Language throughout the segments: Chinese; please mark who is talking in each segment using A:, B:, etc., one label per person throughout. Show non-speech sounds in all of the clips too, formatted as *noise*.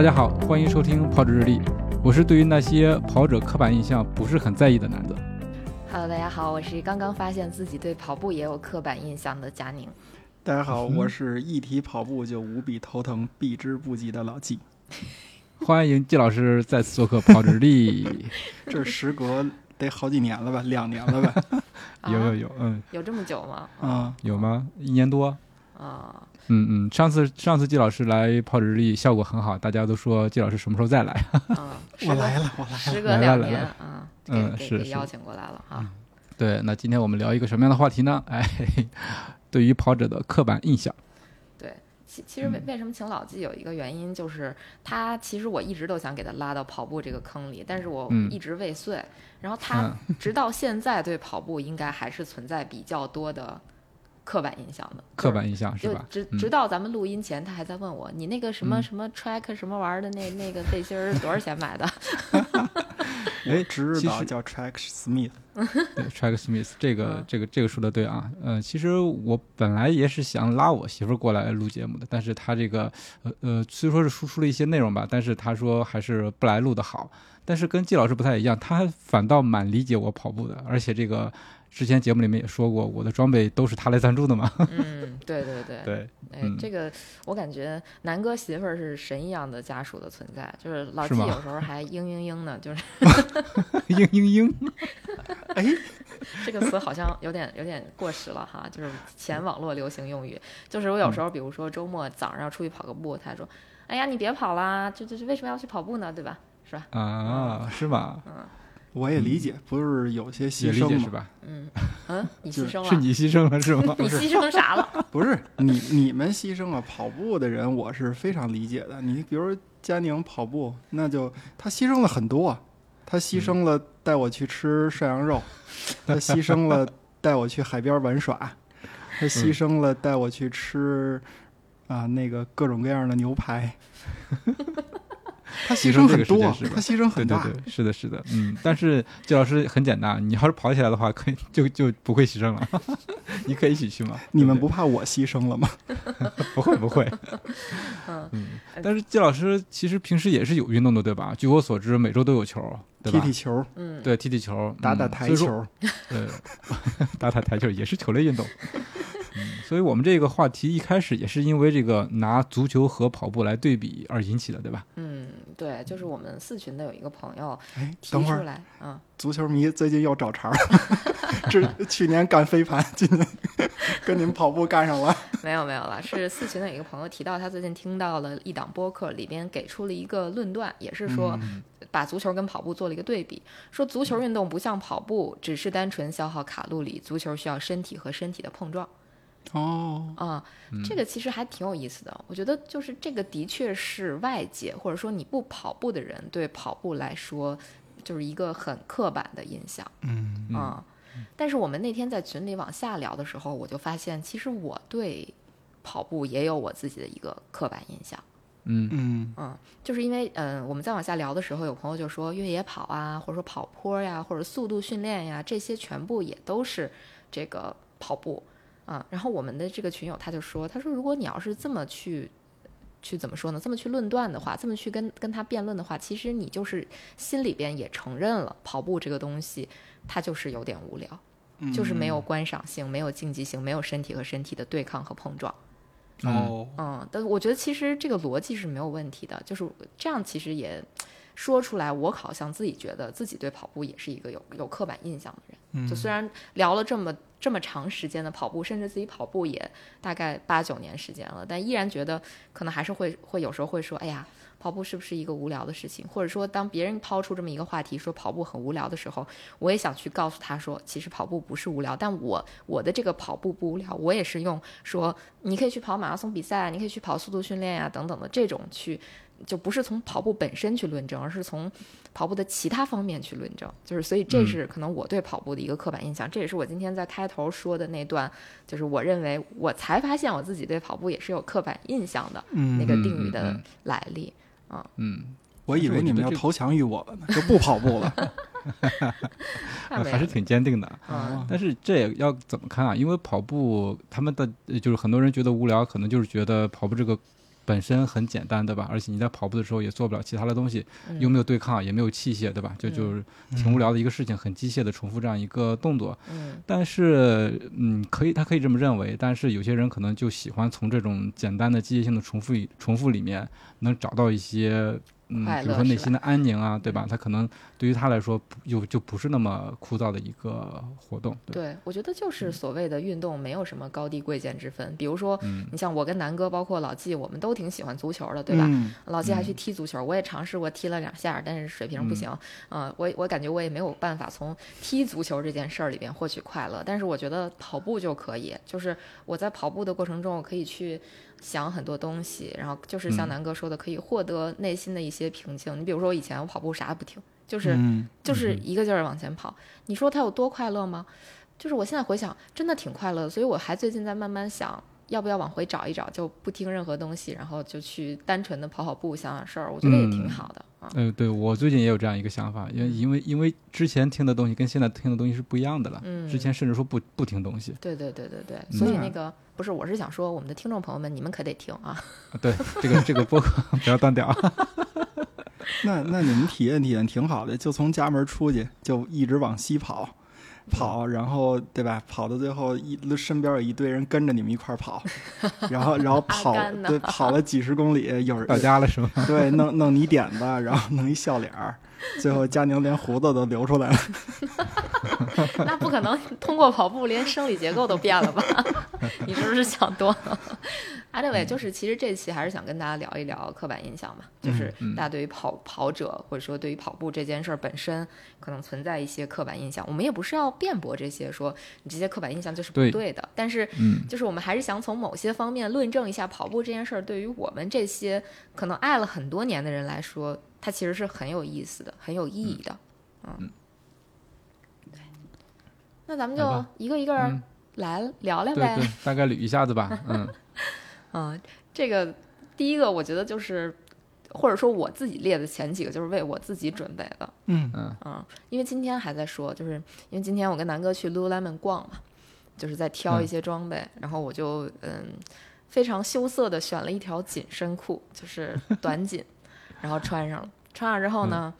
A: 大家好，欢迎收听跑者日历，我是对于那些跑者刻板印象不是很在意的男子。
B: Hello，大家好，我是刚刚发现自己对跑步也有刻板印象的佳宁。
C: 大家好，我是一提跑步就无比头疼、避之不及的老纪。
A: 欢迎季老师再次做客跑者日历。*laughs*
C: 这时隔得好几年了吧，两年了吧？*laughs*
A: 有有
B: 啊
A: 有，嗯，
B: 有这么久吗？
C: 啊，
A: 有吗？一年多。
B: 啊，
A: 嗯嗯，上次上次季老师来跑者日历效果很好，大家都说季老师什么时候再来？
B: 啊，时隔
C: 我来了，我来了。
B: 时隔两年
A: 来了来了
B: 啊，
A: 嗯
B: 给给给邀请过来了啊。
A: 对，那今天我们聊一个什么样的话题呢？*laughs* 哎，对于跑者的刻板印象。
B: 对，其其实为
A: 嗯
B: 为什么请老季有一个原因，就是他其实我一直都想给他拉到跑步这个坑里，但是我
A: 嗯
B: 一直未遂。然后他直到现在对跑步应该还是存在比较多的刻板印象的。
A: 刻板印象是吧？
B: 直
A: 嗯
B: 直到咱们录音前，他还在问我，你那个什么
A: 嗯
B: 什么 track 什么玩意儿的那那个背心儿多少钱买的？*laughs*
A: 哎
C: 我知
A: 其实
C: 道叫 Track Smith，*laughs*
A: 对，Track Smith 这个
B: 嗯
A: 这个这个说的对啊，呃，其实我本来也是想拉我媳妇儿过来录节目的，但是她这个呃呃，虽说是输出了一些内容吧，但是她说还是不来录的好。但是跟季老师不太一样，他反倒蛮理解我跑步的，而且这个之前节目里面也说过，我的装备都是他来赞助的嘛。
B: 嗯，对对对。
A: 对，*laughs*
B: 哎
A: 嗯，
B: 这个我感觉南哥媳妇儿是神一样的家属的存在，就是老纪有时候还嘤嘤嘤呢，就是 *laughs*
A: 嘤嘤嘤，*laughs*
C: 哎，
B: 这个词好像有点有点过时了哈，就是前网络流行用语。就是我有时候，比如说周末早上要出去跑个步，他说：“哎呀，你别跑啦，这这这为什么要去跑步呢？对吧？是吧
A: 啊，是吗？
C: 我也理解，不是有些牺牲吗？
A: 是吧？？”
B: 嗯嗯，*laughs* 你牺牲了，
A: 是你牺牲了是吗？
B: 你牺牲啥了？*laughs*
C: 不是你你们牺牲了跑步的人，我是非常理解的。你比如佳宁跑步，那就他牺牲了很多啊，他牺牲了带我去吃涮羊肉，*laughs* 他牺牲了带我去海边玩耍，他牺牲了带我去吃啊那个各种各样的牛排。他牺牲
A: 这个
C: 很多，他牺牲很大。
A: 对对对，是的，是的，嗯，但是季老师很简单，你要是跑起来的话，可以就就不会牺牲了，*laughs* 你可以一起去吗。
C: 你们不怕我牺牲了吗？
A: 对不会不会，
B: 嗯
A: 嗯，但是季老师其实平时也是有运动的，对吧？据我所知，每周都有球，对吧？
C: 踢踢球，
B: 嗯，
A: 对，踢踢球，
C: 打打台球，
A: 对，*laughs* 打打台球也是球类运动。嗯，所以我们这个话题一开始也是因为这个拿足球和跑步来对比而引起的，对吧？
B: 嗯，对，就是我们四群的有一个朋友
C: 哎，
B: 提
C: 等会儿，
B: 出来，嗯，
C: 足球迷最近又找茬儿，*laughs* 这 *laughs* 去年干飞盘，今年跟你们跑步干上了。
B: 没有没有了，是四群的一个朋友提到他最近听到了一档播客，里边给出了一个论断，也是说
C: 嗯
B: 把足球跟跑步做了一个对比，说足球运动不像跑步只是单纯消耗卡路里，足球需要身体和身体的碰撞
C: 哦，
B: 啊、这个其实还挺有意思的。我觉得就是这个的确是外界或者说你不跑步的人对跑步来说就是一个很刻板的印象。
C: 嗯
A: 嗯
B: 啊、但是我们那天在群里往下聊的时候，我就发现，其实我对跑步也有我自己的一个刻板印象。
A: 嗯
C: 嗯
B: 嗯，就是因为嗯、我们在往下聊的时候，有朋友就说越野跑啊，或者说跑坡呀，或者速度训练呀，这些全部也都是这个跑步啊。然后我们的这个群友他就说，他说如果你要是这么去。去怎么说呢？这么去论断的话，这么去跟跟他辩论的话，其实你就是心里边也承认了，跑步这个东西它就是有点无聊。
C: 嗯
B: 就是没有观赏性，没有竞技性，没有身体和身体的对抗和碰撞。
C: 哦，
B: 嗯，但我觉得其实这个逻辑是没有问题的，就是这样，其实也说出来，我好像自己觉得自己对跑步也是一个有有刻板印象的人。
C: 嗯
B: 就虽然聊了这么这么长时间的跑步，甚至自己跑步也大概八九年时间了，但依然觉得可能还是会会有时候会说，哎呀。跑步是不是一个无聊的事情？或者说，当别人抛出这么一个话题，说跑步很无聊的时候，我也想去告诉他说，其实跑步不是无聊。但我我的这个跑步不无聊，我也是用说，你可以去跑马拉松比赛啊，你可以去跑速度训练呀，等等的这种去，就不是从跑步本身去论证，而是从跑步的其他方面去论证。就是所以，这是可能我对跑步的一个刻板印象。这也是我今天在开头说的那段，就是我认为我才发现我自己对跑步也是有刻板印象的那个定语的来历。啊，
A: 嗯，
C: 我以为你们要投降于我了呢，就不跑步了，*laughs*
A: 还是挺坚定的。
B: 啊，
A: 但是这也要怎么看啊？因为跑步，他们的就是很多人觉得无聊，可能就是觉得跑步这个本身很简单，对吧？而且你在跑步的时候也做不了其他的东西，又没有对抗，也没有器械，对吧？就就是挺无聊的一个事情，很机械的重复这样一个动作。
B: 嗯，
A: 但是，嗯，可以，他可以这么认为。但是有些人可能就喜欢从这种简单的机械性的重复重复里面。能找到一些，嗯，比如说内心的安宁啊，对吧？他可能对于他来说，又就不是那么枯燥的一个活动。
B: 对，我觉得就是所谓的运动，没有什么高低贵贱之分。比如说，你像我跟南哥，包括老纪，我们都挺喜欢足球的，对吧？老纪还去踢足球，我也尝试过踢了两下，但是水平不行。嗯，我我感觉我也没有办法从踢足球这件事儿里边获取快乐。但是我觉得跑步就可以，就是我在跑步的过程中，我可以去。想很多东西，然后就是像南哥说的，可以获得内心的一些平静。你比如说，我以前我跑步啥也不听，就是就是一个劲儿往前跑。你说他有多快乐吗？就是我现在回想，真的挺快乐的。所以我还最近在慢慢想，要不要往回找一找，就不听任何东西，然后就去单纯的跑跑步，想想事儿。我觉得也挺好的啊。
A: 嗯，对我最近也有这样一个想法，因为因为因为之前听的东西跟现在听的东西是不一样的了。
B: 嗯，
A: 之前甚至说不不听东西。
B: 对对对对对，所以那个。不是，我是想说，我们的听众朋友们，你们可得听啊！*laughs*
A: 对，这个这个播客 *laughs* 不要断掉。*laughs* *laughs*
C: 那那你们体验体验挺好的，就从家门出去，就一直往西跑，跑，然后对吧？跑到最后，一身边有一堆人跟着你们一块儿跑，*laughs* 然后然后跑，对，跑了几十公里，有人
A: 到家了是吗？
C: 对，弄弄你点子，然后弄一笑脸儿。*laughs* 最后，佳宁连胡子都流出来了。*laughs*
B: 那不可能，通过跑步连生理结构都变了吧？*laughs* 你是不是想多了？Anyway，就是其实这期还是想跟大家聊一聊刻板印象嘛，就是大家对于跑跑者或者说对于跑步这件事儿本身可能存在一些刻板印象。我们也不是要辩驳这些，说你这些刻板印象就是不对的。但是，就是我们还是想从某些方面论证一下跑步这件事儿对于我们这些可能爱了很多年的人来说。它其实是很有意思的，很有意义的，嗯，对，那咱们就一个一个来聊聊呗，
A: 对对，大概捋一下子吧，*laughs* 嗯，
B: 嗯，这个第一个我觉得就是，或者说我自己列的前几个就是为我自己准备的，
C: 嗯。
A: 嗯。
B: 嗯，因为今天还在说，就是因为今天我跟南哥去 Lululemon 逛嘛，就是在挑一些装备，然后我就嗯非常羞涩的选了一条紧身裤，就是短 *laughs* 紧。然后穿上了，穿上之后呢，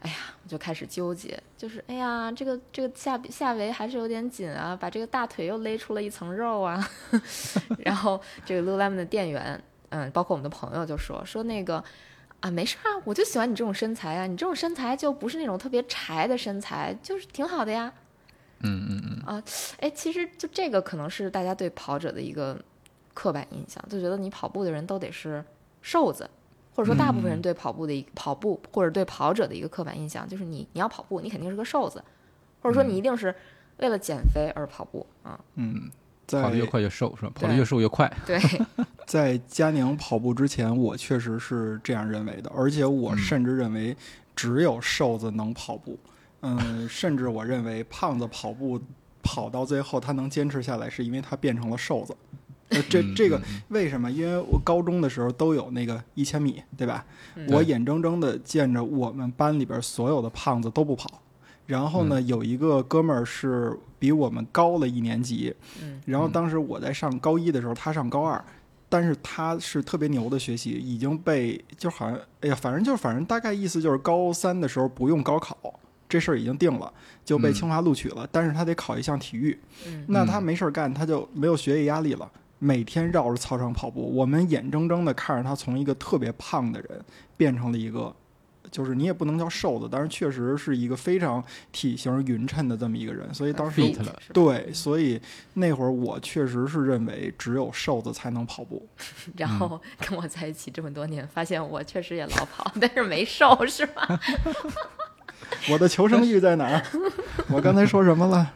B: 哎呀，我就开始纠结，就是哎呀，这个这个下下围还是有点紧啊，把这个大腿又勒出了一层肉啊。*laughs* 然后这个 Lululemon 的店员，嗯，包括我们的朋友就说说那个啊，没事啊，我就喜欢你这种身材啊，你这种身材就不是那种特别柴的身材，就是挺好的呀。
A: 嗯嗯嗯。
B: 啊，哎，其实就这个可能是大家对跑者的一个刻板印象，就觉得你跑步的人都得是瘦子。或者说，大部分人对跑步的一跑步，或者对跑者的一个刻板印象，就是你你要跑步，你肯定是个瘦子，或者说你一定是为了减肥而跑步啊。
C: 嗯，
A: 跑得越快越瘦是吧？跑得越瘦越快。
B: 对 *laughs* *laughs*
C: 在佳宁跑步之前，我确实是这样认为的，而且我甚至认为只有瘦子能跑步。嗯，甚至我认为胖子跑步跑到最后他能坚持下来，是因为他变成了瘦子。呃，这这个为什么？因为我高中的时候都有那个一千米，对吧？我眼睁睁的见着我们班里边所有的胖子都不跑，然后呢，有一个哥们儿是比我们高了一年级，然后当时我在上高一的时候，他上高二，但是他是特别牛的学习，已经被就好像，哎呀，反正就是反正大概意思就是高三的时候不用高考，这事儿已经定了，就被清华录取了，但是他得考一项体育，那他没事儿干，他就没有学业压力了。每天绕着操场跑步，我们眼睁睁的看着他从一个特别胖的人变成了一个就是你也不能叫瘦子，但是确实是一个非常体型匀称的这么一个人，所以当时对，所以那会儿我确实是认为只有瘦子才能跑步。*laughs*
B: 然后跟我在一起这么多年，发现我确实也老跑，但是没瘦，是吧？*laughs*
C: 我的求生欲在哪儿？我刚才说什么了？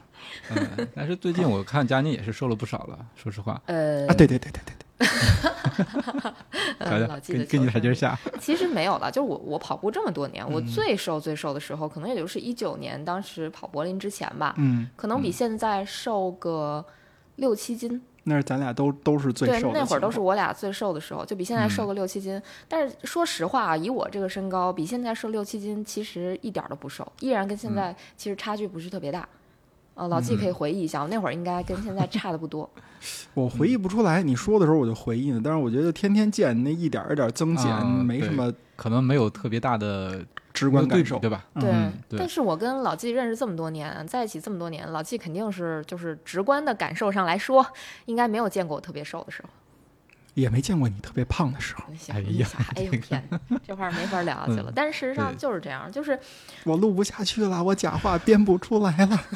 A: 嗯，但是最近我看佳宁也是瘦了不少了，说实话，
B: 呃
C: 啊，对对对对对对，
B: 呃，
A: 瞧瞧 *laughs*
B: 老纪的
A: 跟跟你台阶下，*laughs*
B: 其实没有了，就是我我跑步这么多年，我
C: 嗯
B: 最瘦最瘦的时候，可能也就是一九年，当时跑柏林之前吧，
C: 嗯，
B: 可能比现在瘦个六七斤。
C: 那是咱俩都都是最，瘦的
B: 那会儿都是我俩最瘦的时候，就比现在瘦
A: 嗯
B: 个六七斤。但是说实话啊，以我这个身高，比现在瘦六七斤其实一点儿都不瘦，依然跟现在其实差距不是特别大。呃，老纪可以回忆一下，我那会儿应该跟现在差的不多。*laughs*
C: 我回忆不出来，你说的时候我就回忆呢。但是我觉得天天见那一点儿一点儿增减，
A: 啊
C: 没什么
A: 可能没有特别大的
C: 直观感受。
A: 对吧？
C: 嗯
B: 对，
A: 对
B: 但是我跟老纪认识这么多年，在一起这么多年，老纪肯定是就是直观的感受上来说，应该没有见过我特别瘦的时候。
C: 也没见过你特别胖的时候。
A: 哎呀
B: 哎呦天哪，*laughs* 这话没法聊下去了。
A: 嗯
B: 但是事实上就是这样，就是
C: 我录不下去了，我假话编不出来了。*laughs*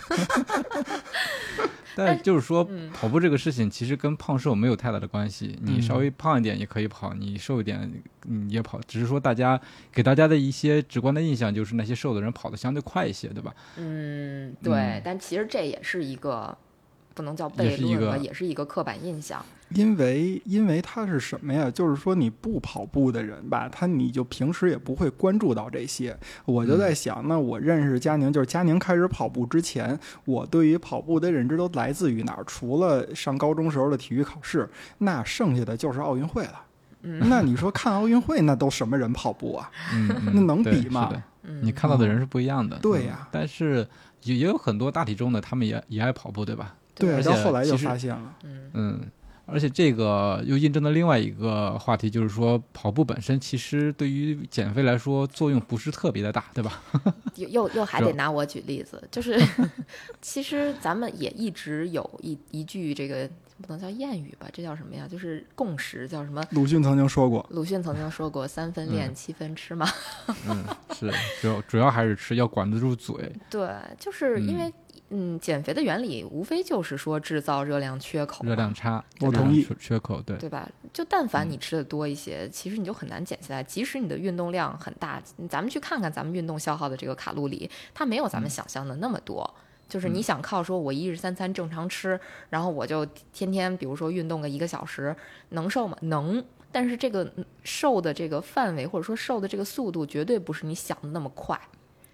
A: 但就是说，
B: 嗯
A: 跑步这个事情其实跟胖瘦没有太大的关系。你
C: 嗯
A: 稍微胖一点也可以跑，你瘦一点你也跑，只是说大家给大家的一些直观的印象就是那些瘦的人跑得相对快一些，对吧？
B: 嗯，对，
A: 嗯
B: 但其实这也是一个不能叫悖论吧，也是一个刻板印象。
C: 因为因为他是什么呀？就是说你不跑步的人吧，他你就平时也不会关注到这些。我就在想，那我认识佳宁，就是佳宁开始跑步之前，我对于跑步的认知都来自于哪儿？除了上高中时候的体育考试，那剩下的就是奥运会了。
B: 嗯
C: 那你说看奥运会，那都什么人跑步啊？*laughs*
A: 嗯，嗯
C: 那能比吗
A: 你看到的人是不一样的。嗯
C: 对呀
A: 但是也也有很多大体重的，他们也也爱跑步，对吧？
C: 对，到后来就发现了，
B: 嗯
A: 嗯，而且这个又印证了另外一个话题，就是说跑步本身其实对于减肥来说作用不是特别的大，对吧？*laughs*
B: 又又又还得拿我举例子，*laughs* 就是 *laughs* 其实咱们也一直有一一句这个不能叫谚语吧，这叫什么呀？就是共识，叫什么？
C: 鲁迅曾经说过，
B: 鲁迅曾经说过“三分练，七分吃”嘛。
A: 嗯，是主要主要还是吃，要管得住嘴。
B: 对，就是因为嗯减肥的原理无非就是说制造热量缺口，
A: 热量差，
C: 我同意
A: 缺缺口，对，
B: 对吧？就但凡你吃的多一些，其实你就很难减下来。即使你的运动量很大，咱们去看看咱们运动消耗的这个卡路里，它没有咱们想象的那么多。就是你想靠说我一日三餐正常吃，然后我就天天比如说运动个一个小时，能瘦吗？能。但是这个嗯瘦的这个范围或者说瘦的这个速度，绝对不是你想的那么快。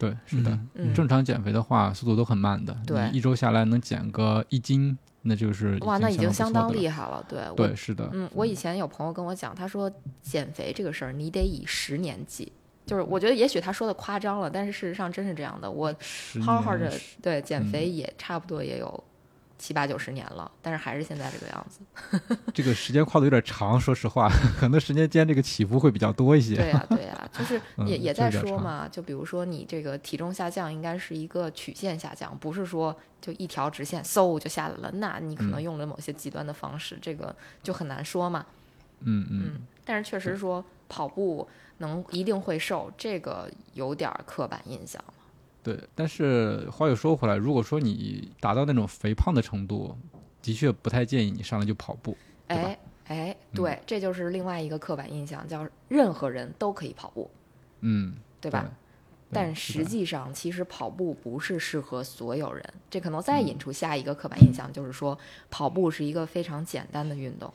A: 对，是的。
B: 嗯，
A: 正常减肥的话，速度都很慢的。
B: 对
A: 你一周下来能减个一斤，那就是
B: 哇，那已经相当厉
A: 害。
B: 了。对，
A: 对，是的，
B: 嗯，我以前有朋友跟我讲，他说减肥这个事儿你得以十年计，就是我觉得也许他说的夸张了，但是事实上真是这样的。我
A: 十
B: 好好的对减肥
A: 嗯
B: 也差不多也有七八九十年了，但是还是现在这个样子。*laughs*
A: 这个时间跨度有点长，说实话，可能时间间这个起伏会比较多一些。
B: 对呀、对呀、*laughs* 就是
A: 嗯
B: 也也在说嘛，就比如说你这个体重下降应该是一个曲线下降，不是说就一条直线嗖就下来了，那你可能
A: 嗯
B: 用了某些极端的方式，这个就很难说嘛。
A: 嗯嗯，
B: 嗯，但是确实说跑步能一定会瘦，这个有点儿刻板印象。
A: 对。但是话又说回来，如果说你达到那种肥胖的程度，的确不太建议你上来就跑步。对吧
B: 哎哎，对，这就是另外一个刻板印象，叫任何人都可以跑步，
A: 嗯，
B: 对吧？
A: 对
B: 但实际上，其实跑步不是适合所有人。这可能再
A: 嗯
B: 引出下一个刻板印象，就是说跑步是一个非常简单的运动。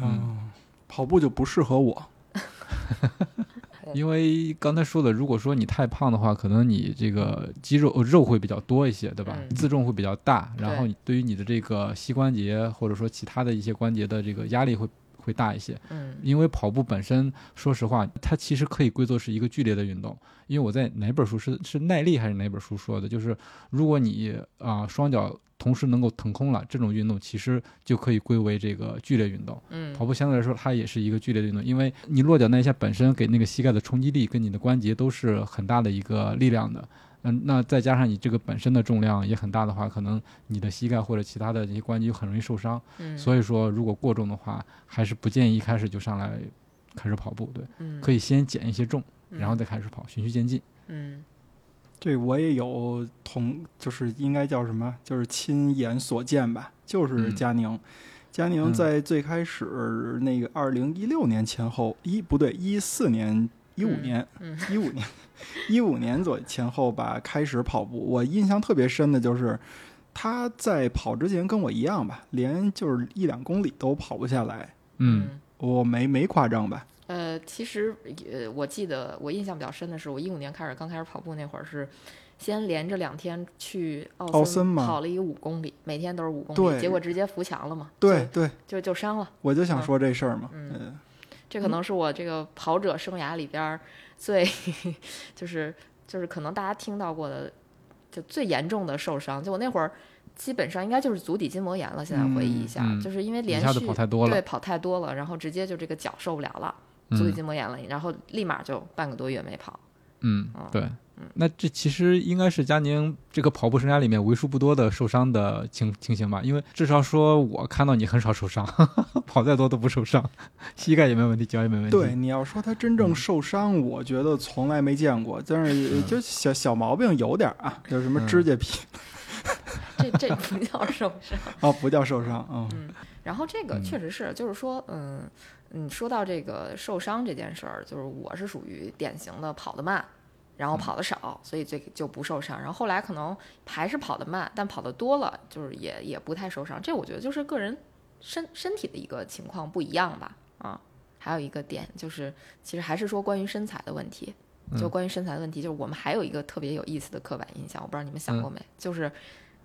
C: 嗯，跑步就不适合我。*laughs*
A: 因为刚才说的，如果说你太胖的话，可能你这个肌肉呃肉会比较多一些，对吧？
B: 嗯
A: 自重会比较大，然后你对于你的这个膝关节或者说其他的一些关节的这个压力会会大一些。
B: 嗯
A: 因为跑步本身，说实话，它其实可以归作是一个剧烈的运动。因为我在哪本书是是耐力还是哪本书说的，就是如果你啊、双脚同时能够腾空了，这种运动其实就可以归为这个剧烈运动。
B: 嗯
A: 跑步相对来说，它也是一个剧烈的运动，因为你落脚那一下本身给那个膝盖的冲击力跟你的关节都是很大的一个力量的。嗯，那再加上你这个本身的重量也很大的话，可能你的膝盖或者其他的这些关节就很容易受伤。
B: 嗯，
A: 所以说，如果过重的话，还是不建议一开始就上来开始跑步。对，
B: 嗯
A: 可以先减一些重。然后再开始跑，循序渐进。
B: 嗯
C: 对我也有同，就是应该叫什么，就是亲眼所见吧，就是
A: 嗯
C: 佳宁。佳宁
A: 嗯
C: 在最开始那个二零一六年前后，一不对，一四年、一五
B: 嗯
C: 年、
B: 嗯
C: 一五年、一五年左前后吧，开始跑步。我印象特别深的就是他在跑之前跟我一样吧，连就是一两公里都跑不下来。
A: 嗯
C: 我没没夸张吧？
B: 呃，其实呃，我记得我印象比较深的是，我一五年开始刚开始跑步那会儿是。先连着两天去奥
C: 奥森嘛
B: 跑了一个五公里，每天都是五公里，结果直接扶墙了嘛，
C: 对对，
B: 就就就伤了。
C: 我就想说这事儿嘛。
B: 嗯
C: 嗯
B: 这可能是我这个跑者生涯里边儿最，*laughs* 就是就是可能大家听到过的，就最严重的受伤。就我那会儿基本上应该就是足底筋膜炎了。现在回忆一下，
A: 嗯嗯
B: 就是因为连续
A: 跑太多了
B: 对跑太多了，然后直接就这个脚受不了了，足底筋膜炎了，然后立马就半个多月没跑。
A: 嗯
B: 嗯，
A: 对。那这其实应该是佳宁这个跑步生涯里面为数不多的受伤的情情形吧，因为至少说我看到你很少受伤，*laughs* 跑再多都不受伤，*laughs* 膝盖也没问题，脚也没问题。
C: 对，，你要说他真正
A: 嗯
C: 受伤，我觉得从来没见过。但是就小小毛病有点儿啊，有什么
A: 嗯
C: 指甲皮
B: 这这不叫受伤。*laughs*
C: 哦，不叫受伤，嗯
B: 然后这个
A: 嗯
B: 确实是，就是说，嗯，你说到这个受伤这件事儿，就是我是属于典型的跑得慢，然后跑得少，所以这个就不受伤。然后后来可能还是跑得慢，但跑得多了，就是也也不太受伤。这我觉得就是个人身身体的一个情况不一样吧，啊。还有一个点就是，其实还是说关于身材的问题。就
A: 嗯
B: 关于身材的问题，就是我们还有一个特别有意思的刻板印象，我不知道你们想
A: 嗯
B: 过没？就是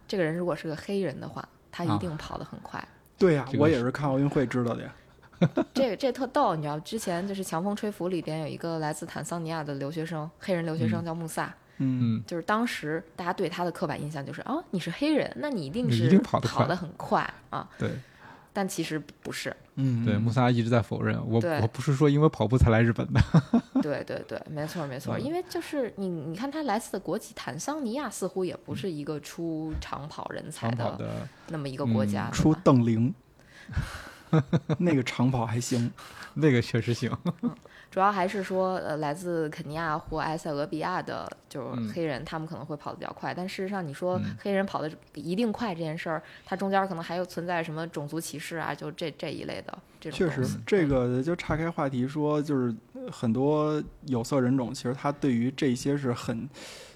B: 这个人如果是个黑人的话，他一
A: 啊
B: 定跑得很快。
C: 对呀、我也是看奥运会知道的呀。*laughs*
B: 这个这特逗，你知道，之前就是《强风吹拂》里边有一个来自坦桑尼亚的留学生，黑人留学生
A: 嗯。
B: 叫穆萨，
C: 嗯，
A: 嗯，
B: 就是当时大家对他的刻板印象就是哦，你是黑人，那你一定
A: 你一
B: 是
A: 定跑得快
B: 很快啊，
A: 对。
B: 但其实不是，
C: 嗯，
A: 对，穆萨一直在否认，我我不是说因为跑步才来日本的。*laughs*
B: 对对对，没错没错，
A: 嗯。
B: 因为就是你你看他来自的国籍坦桑尼亚似乎也不是一个出长跑人才的那么一个国家，
A: 嗯
C: 出邓玲，*laughs* *laughs* 那个长跑还行。*laughs*
A: 那个确实行。
B: 主要还是说，呃，来自肯尼亚或埃塞俄比亚的，就是
A: 嗯
B: 黑人，他们可能会跑得比较快。但事实上，你说
A: 嗯
B: 黑人跑得一定快这件事儿，它中间可能还有存在什么种族歧视啊，就这这一类的这种
C: 确实，这个就岔开话题说，就是很多有色人种，其实他对于这些是很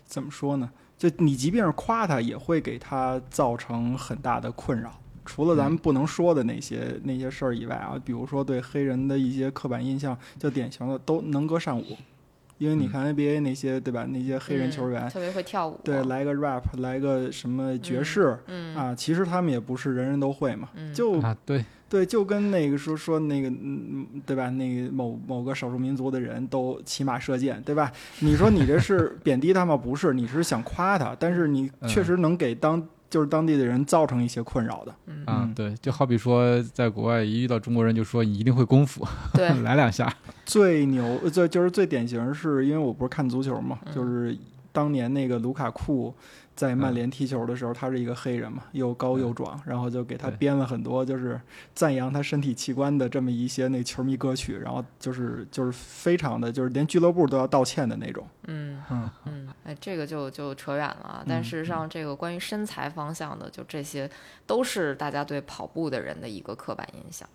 C: 怎么说呢？就你即便是夸他，也会给他造成很大的困扰。除了咱们不能说的那些、那些事儿以外啊，比如说对黑人的一些刻板印象，就典型的都能歌善舞，因为你
A: 嗯。
C: 看 NBA 那些对吧？那些黑人球员，
B: 嗯特别会跳舞，
C: 对，来个 rap，来个什么爵士、
B: 嗯。
C: 啊，其实他们也不是人人都会嘛，
B: 嗯。
C: 就
A: 啊，对，
C: 对，就跟那个说说那个，嗯，对吧？那个某某个少数民族的人都骑马射箭，对吧？你说你这是贬低他吗？不是，你是想夸他，但是你确实能给当就是当地的人造成一些困扰的。
B: 嗯，
A: 对，就好比说在国外一遇到中国人就说你一定会功夫，
B: 对，*laughs*
A: 来两下。
C: 最牛，最就是最典型是因为我不是看足球嘛，
B: 嗯
C: 就是当年那个卢卡库在曼联踢球的时候，他是一个黑人嘛，又高又壮，然后就给他编了很多就是赞扬他身体器官的这么一些那球迷歌曲，然后就是就是非常的就是连俱乐部都要道歉的那种。
B: 嗯
C: 嗯，
B: 嗯，哎，这个就就扯远了啊。但
C: 嗯
B: 事实上，这个关于身材方向的，就这些都是大家对跑步的人的一个刻板印象。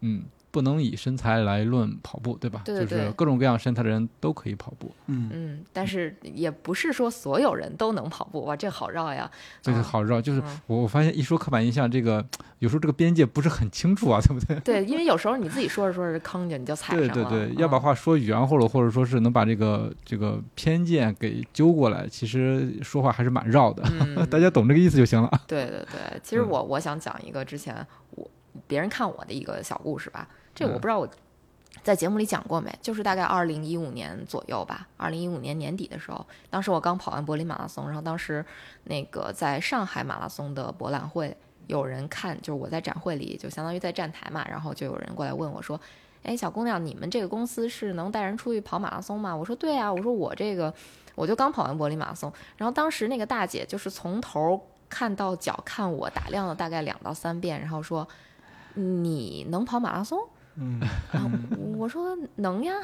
A: 嗯，不能以身材来论跑步，对吧？
B: 对对对
A: 就是各种各样身材的人都可以跑步，
C: 嗯，
B: 嗯，但是也不是说所有人都能跑步，哇，这好绕呀。
A: 这个
B: 啊
A: 好绕。就是
B: 嗯
A: 我我发现一说刻板印象，这个有时候这个边界不是很清楚啊，*laughs* 对不对？
B: 对，因为有时候你自己说着说着坑就你就踩上了。
A: 对对对，要把
B: 嗯
A: 话说圆乎了，或者说是能把这个这个偏见给揪过来，其实说话还是蛮绕的。
B: 嗯 *laughs*
A: 大家懂这个意思就行了。
B: 对对对，其实
A: 嗯
B: 我我想讲一个之前我别人看我的一个小故事吧，这个我
A: 嗯
B: 不知道我在节目里讲过没，就是大概二零一五年左右吧，二零一五年年底的时候，当时我刚跑完柏林马拉松，然后当时那个在上海马拉松的博览会，有人看，就是我在展会里就相当于在站台嘛，然后就有人过来问我说。哎，小姑娘，你们这个公司是能带人出去跑马拉松吗？我说对啊，我说我这个我就刚跑完柏林马拉松，然后当时那个大姐就是从头看到脚看我，打量了大概两到三遍，然后说：“你能跑马拉松？”
C: 嗯。
B: 啊，我说能呀，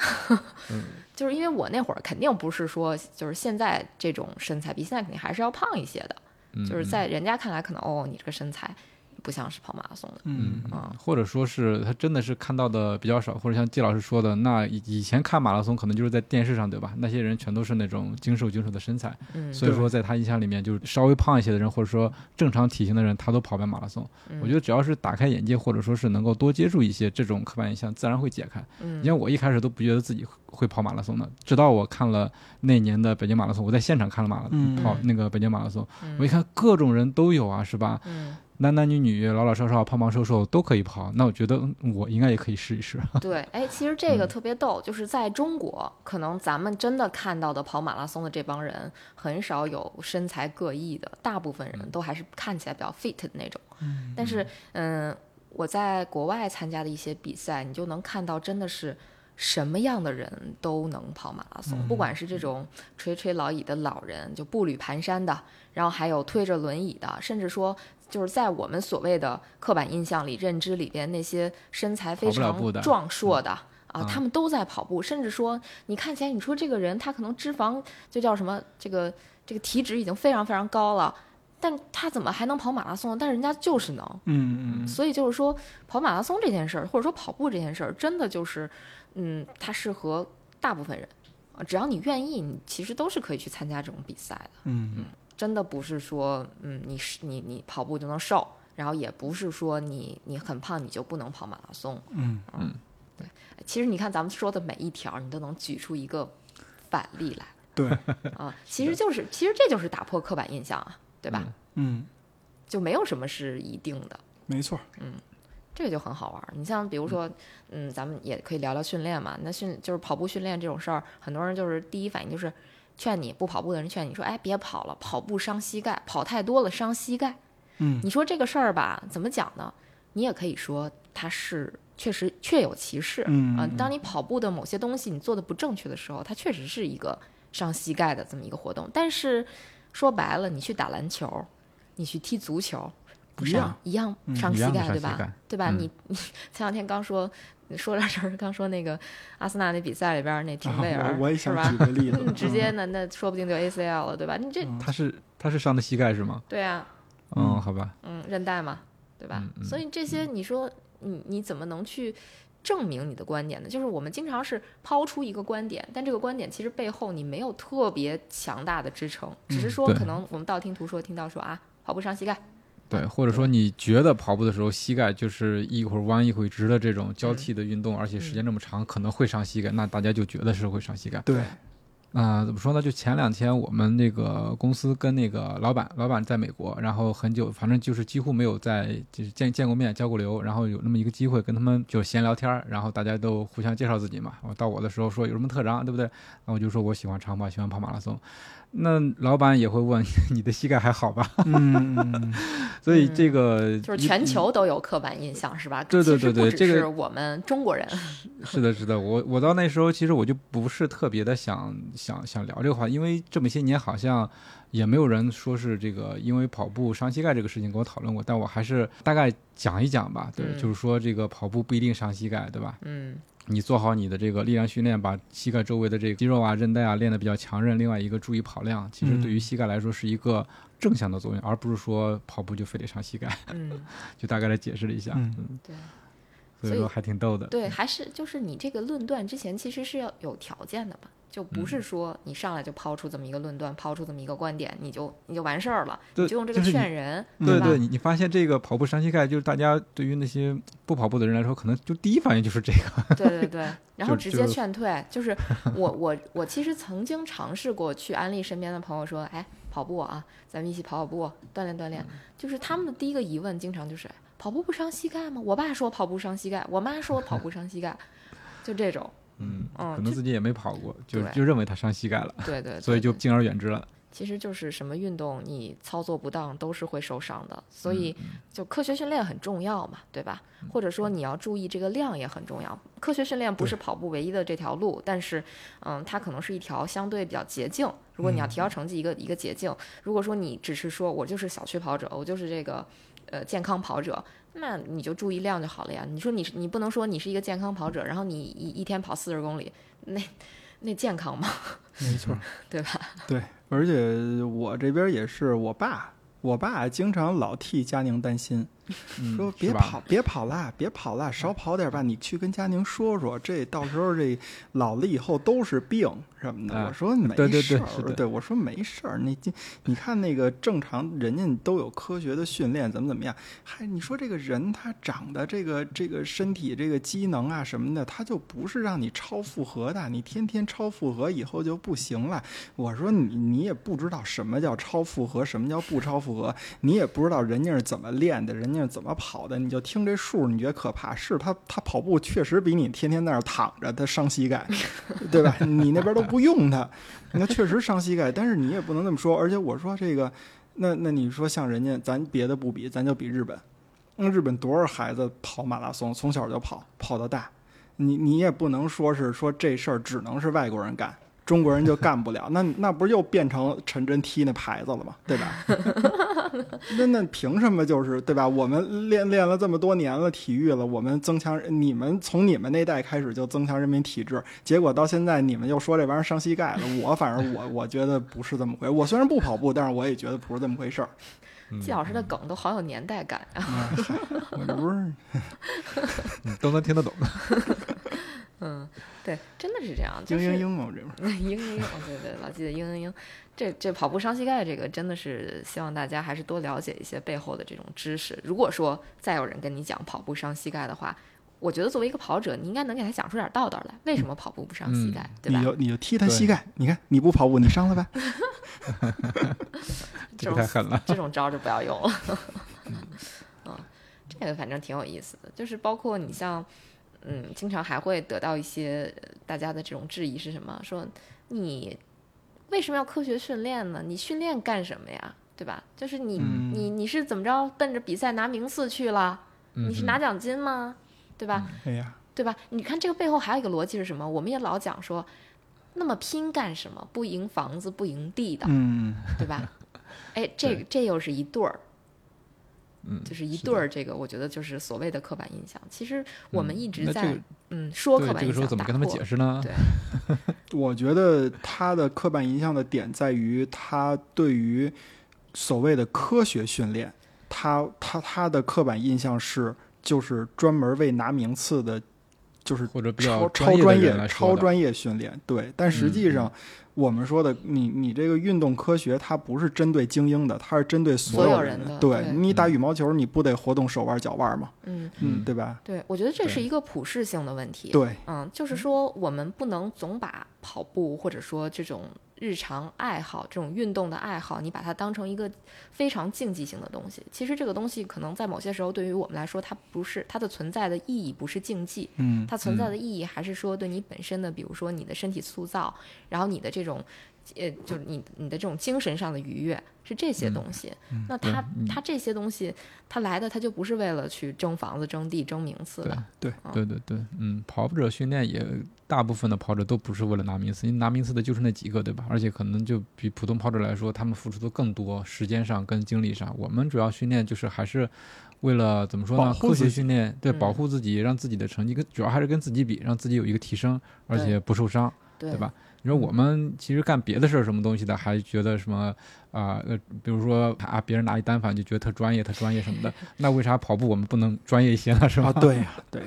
A: 嗯。*laughs*
B: 就是因为我那会儿肯定不是说就是现在这种身材，比现在肯定还是要胖一些的，
A: 嗯
B: 就是在人家看来可能哦，你这个身材不像是跑马拉松的，
C: 嗯。
B: 啊，
A: 或者说是他真的是看到的比较少，或者像季老师说的，那以以前看马拉松可能就是在电视上，对吧？那些人全都是那种精瘦精瘦的身材，
B: 嗯，
A: 所以说在他印象里面，就是稍微胖一些的人，或者说正常体型的人，他都跑不了马拉松。
B: 嗯。
A: 我觉得只要是打开眼界，或者说是能够多接触一些这种刻板印象，自然会解开。
B: 嗯。
A: 你像我一开始都不觉得自己会跑马拉松的，直到我看了那年的北京马拉松，我在现场看了马拉
C: 嗯。
A: 跑那个北京马拉松，
B: 嗯。
A: 我一看各种人都有啊，是吧？
B: 嗯，
A: 男男女女、老老少少、胖胖瘦瘦都可以跑，那我觉得嗯我应该也可以试一试。*laughs* *laughs*
B: 对，哎，其实这个
A: 嗯
B: 特别逗，就是在中国，可能咱们真的看到的跑马拉松的这帮人，很少有身材各异的，大部分人都还是看起来比较 fit 的那种。
C: 嗯
B: 但是，嗯，我在国外参加的一些比赛，你就能看到，真的是什么样的人都能跑马拉松，不管是这种垂垂老矣的老人，就步履蹒跚的，然后还有推着轮椅的，甚至说。就是在我们所谓的刻板印象里、认知里边，那些身材非常壮硕的啊，
A: 啊
B: 他们都在跑步，甚至说你看起来，你说这个人他可能脂肪就叫什么，这个这个体脂已经非常非常高了，但他怎么还能跑马拉松？但是人家就是能，
C: 嗯嗯
B: 所以就是说，跑马拉松这件事儿，或者说跑步这件事儿，真的就是，嗯，它适合大部分人啊，只要你愿意，你其实都是可以去参加这种比赛的。
C: 嗯嗯
B: 真的不是说，嗯，你是你你跑步就能瘦，然后也不是说你你很胖你就不能跑马拉松。
C: 嗯嗯，对
B: 其实你看咱们说的每一条，你都能举出一个反例来
C: 对，*laughs*
B: 啊，其实就是其实这就是打破刻板印象啊，对吧？
C: 嗯，
B: 就没有什么是一定的。
C: 没错，嗯
B: 这个就很好玩儿。你像比如说，嗯，咱们也可以聊聊训练嘛。那训就是跑步训练这种事儿，很多人就是第一反应就是劝你不跑步的人劝你说，哎，别跑了，跑步伤膝盖，跑太多了伤膝盖。
C: 嗯
B: 你说这个事儿吧，怎么讲呢？你也可以说它是确实确有其事。
C: 嗯
B: 啊，当你跑步的某些东西你做的不正确的时候，它确实是一个伤膝盖的这么一个活动。但是说白了，你去打篮球，你去踢足球，不是
C: 一样
B: 一样
C: 嗯
B: 伤膝盖，对吧？对吧？你前两天刚说说点事儿，刚说那个阿森纳那比赛里边儿那廷贝尔、
C: 啊我我也
B: 是吧
C: 想举？个例子 *laughs*
B: 嗯，，直接那那说不定就 ACL 了，对吧？你这、
C: 嗯
A: 他是他是伤的膝盖是吗？
B: 对啊，
A: 嗯，
C: 嗯
A: 好吧，
B: 嗯，韧带嘛，对吧？所以这些你说你你怎么能去证明你的观点呢？就是我们经常是抛出一个观点，但这个观点其实背后你没有特别强大的支撑，只是说可能我们道听途说听到说啊跑步伤膝盖，
A: 对，或者说你觉得跑步的时候膝盖就是一会儿弯一会儿直的这种交替的运动，而且时间这么长，可能会伤膝盖，那大家就觉得是会伤膝盖。
C: 对，
A: 啊、怎么说呢？就前两天我们那个公司跟那个老板，老板在美国，然后很久，反正就是几乎没有在就是见见过面、交过流，然后有那么一个机会跟他们就闲聊天儿，然后大家都互相介绍自己嘛。我到我的时候说有什么特长，对不对？那我就说我喜欢长跑，喜欢跑马拉松。那老板也会问 *laughs* 你的膝盖还好吧？
C: 嗯嗯 *laughs*
A: 所以这个
B: 就是全球都有刻板印象，是吧？
A: 对对对对这个
B: 是我们中国人，
A: 是的，是的，我我到那时候其实我就不是特别的想想想聊这个话，因为这么些年好像也没有人说是这个因为跑步伤膝盖这个事情跟我讨论过，但我还是大概讲一讲吧。对，
B: 嗯
A: 就是说这个跑步不一定伤膝盖，对吧？
B: 嗯
A: 你做好你的这个力量训练，把膝盖周围的这个肌肉啊、韧带啊练得比较强韧。另外一个注意跑量，其实
C: 嗯
A: 对于膝盖来说是一个正向的作用，而不是说跑步就非得伤膝盖。
B: 嗯，
A: 就大概来解释了一下，
C: 嗯
A: 嗯，
B: 对。所以
A: 说还挺逗的。
B: 对，还是就是你这个论断之前其实是要有条件的嘛，就不
A: 嗯
B: 是说你上来就抛出这么一个论断，抛出这么一个观点，你就你就完事儿了，你就用这个劝人，
A: 对？对，你你发现这个跑步伤膝盖，就是大家对于那些不跑步的人来说，可能就第一反应就是这个。
B: 对对对，*laughs* 然后直接劝退。就是我我我其实曾经尝试过去安利身边的朋友说，哎，跑步啊，咱们一起跑跑步，锻炼锻
A: 嗯
B: 炼。就是他们的第一个疑问，经常就是跑步不伤膝盖吗？我爸说跑步伤膝盖，我妈说跑步伤膝盖，就这种。
A: 嗯，
B: 嗯
A: 可能自己也没跑过，就就认为他伤膝盖了，
B: 对对对，*laughs* 对
A: 所以就敬而远之了。
B: 其实就是什么运动你操作不当都是会受伤的，所以
A: 嗯
B: 就科学训练很重要嘛，对吧？或者说你要注意这个量也很重要。科学训练不是跑步唯一的这条路，但是嗯，它可能是一条相对比较捷径。如果你要提高成绩，一个一个捷径。如果说你只是说我就是小区跑者，我就是这个呃健康跑者，那你就注意量就好了呀。你说你是你不能说你是一个健康跑者，然后你一一天跑四十公里，那那健康吗？*laughs*
C: 没错，
B: 对吧？*laughs*
C: 对，而且我这边也是，我爸，我爸经常老替佳宁担心，
A: 嗯
C: 说别跑，别跑啦，别跑啦，少跑点吧。你去跟佳宁说说，这到时候这老了以后都是病什么的。
A: 啊
C: 我说没事儿，
A: 对
C: 我说没事儿。你这你看那个正常人家都有科学的训练，怎么怎么样？还你说这个人他长的这个这个身体这个机能啊什么的，他就不是让你超负荷的。你天天超负荷以后就不行了。我说你你也不知道什么叫超负荷，什么叫不超负荷，你也不知道人家是怎么练的，人家怎么跑的，你就听这数，你觉得可怕？是他他跑步确实比你天天在那儿躺着，他伤膝盖，*laughs* 对吧？你那边都不用他，那确实伤膝盖，但是你也不能这么说。而且我说这个，那那你说像人家，咱别的不比，咱就比日本。那日本多少孩子跑马拉松，从小就跑，跑到大，你你也不能说是说这事儿只能是外国人干，中国人就干不了，那那不是又变成陈真踢那牌子了吗？对吧？*laughs* 那那凭什么就是对吧？我们练练了这么多年了体育了，我们增强你们从你们那代开始就增强人民体质，结果到现在你们又说这玩意儿伤膝盖了。*laughs* 我反正我我觉得不是这么回，我虽然不跑步，但是我也觉得不是这么回事儿。
B: 季老师的梗都好有年代感啊。
C: 我这不是 *laughs*
A: 嗯都能听得懂。
B: 嗯，对，真的是这样，就
C: 嘤
B: 是
C: 嘤嘤嘛，我这不是。
B: 嘤嘤嘤，哦对对，老记得嘤嘤嘤。这这跑步伤膝盖这个真的是希望大家还是多了解一些背后的这种知识。如果说再有人跟你讲跑步伤膝盖的话，我觉得作为一个跑者，你应该能给他讲出点道道来。为什么跑步不伤膝盖，对吧
C: 你？就你就踢他膝盖，你看你不跑步，你伤了呗？*laughs*
A: 这种太狠了。
B: 这种招儿就不要用了。*laughs* 嗯，这个反正挺有意思的，就是包括你像，嗯，经常还会得到一些呃大家的这种质疑是什么？说你为什么要科学训练呢？你训练干什么呀？对吧？就是你、
C: 嗯
B: 你你是怎么着奔着比赛拿名次去了？你是拿奖金吗？对吧？
C: 哎呀，
B: 对吧？你看这个背后还有一个逻辑是什么？我们也老讲说，那么拼干什么？不赢房子不赢地的，
C: 嗯，
B: 对吧？哎，这个 *laughs* 这又是一对儿，
A: 嗯，
B: 就是一对儿。这个我觉得就是所谓的刻板印象。其实我们
A: 嗯
B: 一直在、
A: 那这个
B: 嗯说
A: 对这个时候
B: 刻板印象，
A: 怎么跟他们解？释呢？
B: 对 *laughs*
C: 我觉得他的刻板印象的点在于他对于所谓的科学训练，他他他的刻板印象是就是专门为拿名次的，就是
A: 或者比较
C: 超专业超专业训练。对，但实际上。我们说的，你你这个运动科学，它不是针对精英的，它是针对
B: 所有
C: 有人
B: 人的
C: 对
B: 对
C: 你打羽毛球，你不得活动手腕脚腕吗？
B: 嗯，
C: 嗯，
A: 嗯
C: 对吧？
B: 对，我觉得这是一个普适性的问题。
C: 对，
B: 嗯，就是说我们不能总把跑步或者说这种日常爱好、这种运动的爱好，你把它当成一个非常竞技性的东西。其实这个东西可能在某些时候对于我们来说，它不是它的存在的意义不是竞技，
C: 嗯
B: 它存在的意义还是说对你本身的，比如说你的身体塑造，然后你的这种。呃，就是你你的这种精神上的愉悦是这些东西，那它
A: 嗯
B: 它这些东西，它来的它就不是为了去争房子、争地、争名次的，
C: 对，
A: 对对对，嗯，跑步者训练也大部分的跑者都不是为了拿名次，因为拿名次的就是那几个，对吧？而且可能就比普通跑者来说，他们付出的更多，时间上跟精力上。我们主要训练就是还是为了怎么说呢？科学训练，对，
B: 嗯
A: 保护自己，让自己的成绩跟主要还是跟自己比，让自己有一个提升，而且不受伤。
B: 对
A: 对吧？你说我们其实干别的事儿什么东西的，还觉得什么啊呃，比如说啊，别人拿一单反就觉得特专业、特专业什么的，*laughs* 那为啥跑步我们不能专业一些呢？*laughs* 是吧？
C: 啊，对呀，对，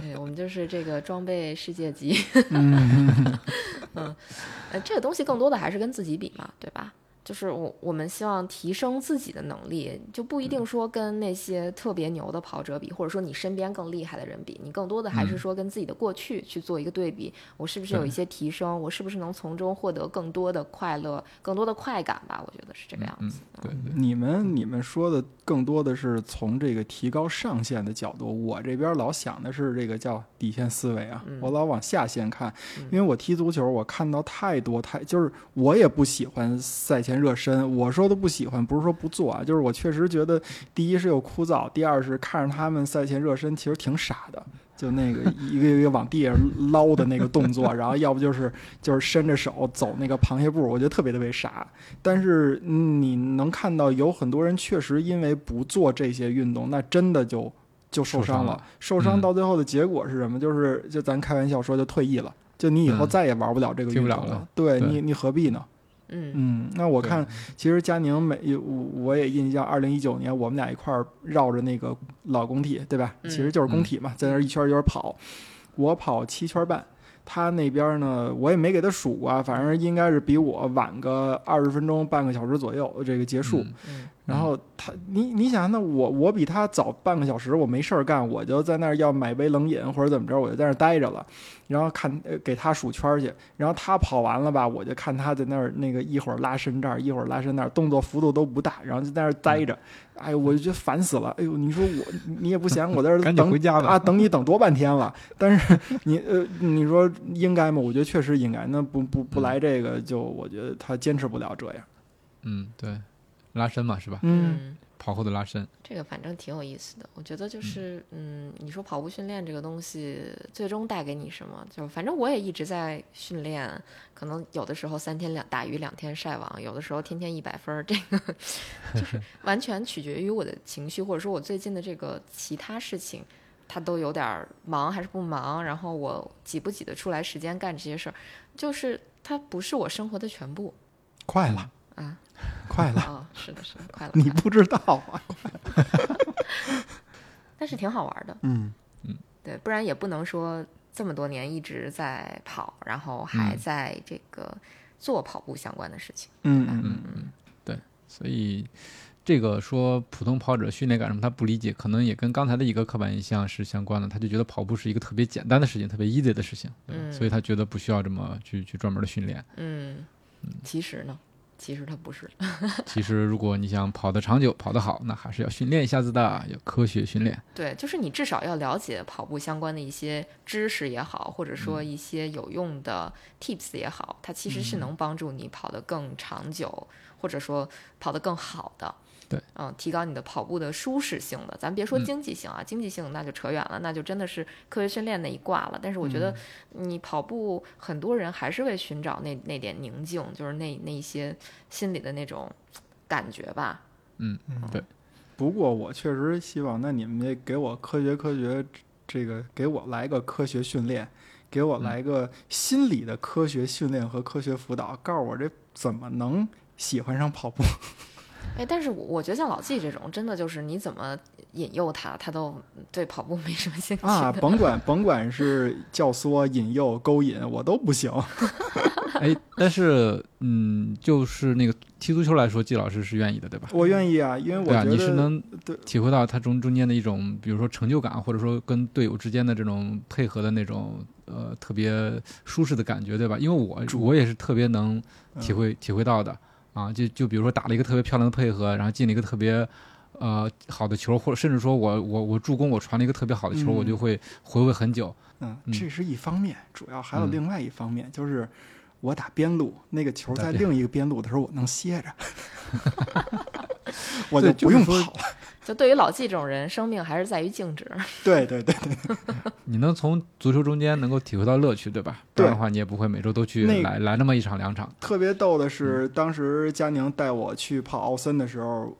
B: 对我们就是这个装备世界级，*laughs*
C: 嗯，
B: 呃，这个东西更多的还是跟自己比嘛，对吧？就是我我们希望提升自己的能力，就不一定说跟那些特别牛的跑者比，或者说你身边更厉害的人比，你更多的还是
A: 嗯
B: 说跟自己的过去去做一个对比，我是不是有一些提升，我是不是能从中获得更多的快乐、更多的快感吧？我觉得是这个样
A: 嗯
B: 子。，
A: 对对。
C: 你们你们说的更多的是从这个提高上限的角度，我这边老想的是这个叫底线思维啊，
B: 嗯
C: 我老往下线看，
B: 嗯
C: 因为我踢足球，我看到太多太就是我也不喜欢赛前前热身。我说的不喜欢，不是说不做啊，就是我确实觉得，第一是有枯燥，第二是看着他们赛前热身其实挺傻的，就那个一个一个往地上捞的那个动作，然后要不就是就是伸着手走那个螃蟹步，我觉得特别特别傻。但是嗯你能看到有很多人确实因为不做这些运动，那真的就就受伤了。受伤
A: 嗯
C: 到最后的结果是什么？就是就咱开玩笑说就退役了，就你以后
A: 嗯
C: 再也玩不了这个运动
A: 了对
C: 你你何必呢？
B: 嗯
C: 嗯，那我看其实佳宁每我我也印象，二零一九年我们俩一块儿绕着那个老工体，对吧？
B: 嗯
C: 其实就是工体嘛，在那儿一圈儿一圈儿跑，我跑七圈半。他那边呢，我也没给他数过啊，反正应该是比我晚个二十分钟、半个小时左右这个结束。
A: 嗯
B: 嗯
C: 然后他，你你想，那我我比他早半个小时，我没事儿干，我就在那儿要买杯冷饮或者怎么着，我就在那儿待着了，然后看呃给他数圈儿去，然后他跑完了吧，我就看他在那儿那个一会儿拉伸这儿，一会儿拉伸那儿，动作幅度都不大，然后就在那儿待着，哎呦，我就觉得烦死了，哎呦，你说我你也不嫌我在这儿等
A: 回家吧
C: 啊，等你等多半天了，但是你呃你说应该吗？我觉得确实应该，那不不不
A: 嗯。
C: 来这个，就我觉得他坚持不了这样，
A: 嗯，对，拉伸嘛是吧？
C: 嗯
B: 嗯。
A: 跑后的拉伸，
B: 这个反正挺有意思的，我觉得就是，嗯，你说跑步训练这个东西，最终带给你什么？就反正我也一直在训练，可能有的时候三天两打鱼两天晒网，有的时候天天一百分儿，这个 *laughs* 就是完全取决于我的情绪，或者说我最近的这个其他事情，他都有点儿忙还是不忙，然后我挤不挤得出来时间干这些事儿，就是它不是我生活的全部
C: 快了，
B: 啊。*laughs*
C: 快了。
B: 哦，是的，是的，快了，
C: 你不知道啊？*laughs*
B: 但是挺好玩的。
C: 嗯嗯
B: 对，不然也不能说这么多年一直在跑，然后还
A: 嗯
B: 在这个做跑步相关的事情。
C: 嗯嗯
B: 嗯对
A: 所以这个说普通跑者训练感什么他不理解，可能也跟刚才的一个刻板印象是相关的。他就觉得跑步是一个特别简单的事情，特别 easy 的事情，对吧
B: 嗯
A: 所以他觉得不需要这么去去专门的训练。
B: 嗯，其实呢，其实它不是。*laughs*
A: 其实如果你想跑得长久、跑得好，那还是要训练一下子的，要科学训练。
B: 对，就是你至少要了解跑步相关的一些知识也好，或者说一些有用的 tips 也好，它其实是能帮助你跑得更长久，或者说跑得更好的。
A: 对，
B: 嗯，提高你的跑步的舒适性的。咱别说
A: 嗯
B: 经济性啊，经济性那就扯远了，那就真的是科学训练那一挂了。但是我觉得你跑步，很多人还是为寻找那那点宁静，就是那那一些心里的那种感觉吧。
A: 嗯，对。
C: 不过我确实希望，那你们也给我科学科学这个，给我来个科学训练，给我来个心理的科学训练和科学辅导，告诉我这怎么能喜欢上跑步。
B: 哎，但是我我觉得像老纪这种，真的就是你怎么引诱他，他都对跑步没什么兴趣
C: 啊，甭管甭管是教唆、引诱、勾引，我都不行。*laughs*
A: 哎，但是嗯，就是那个踢足球来说，季老师是愿意的，对吧？
C: 我愿意啊，因为我
A: 对啊，
C: 觉得、
A: 你是能体会到他中中间的一种，比如说成就感，或者说跟队友之间的这种配合的那种呃特别舒适的感觉，对吧？因为我我也是特别能体
C: 嗯
A: 会、体会到的啊，就就比如说打了一个特别漂亮的配合，然后进了一个特别呃好的球，或者甚至说我我我助攻我传了一个特别好的球，
C: 嗯
A: 我就会回味很久。
C: 嗯，
A: 嗯
C: 这是一方面，主要还有
A: 嗯
C: 另外一方面，就是我打边路，那个球在另一个边路的时候，我能歇着，*laughs* 我
A: 对
C: 就不用跑了。
B: 就对于老纪这种人，生命还是在于静止。
C: 对 *laughs* 对对，*laughs*
A: 你能从足球中间能够体会到乐趣，对吧？不然的话，你也不会每周都去
C: 那
A: 来来那么一场两场。
C: 特别逗的
A: 嗯
C: 是，当时佳宁带我去跑奥森的时候，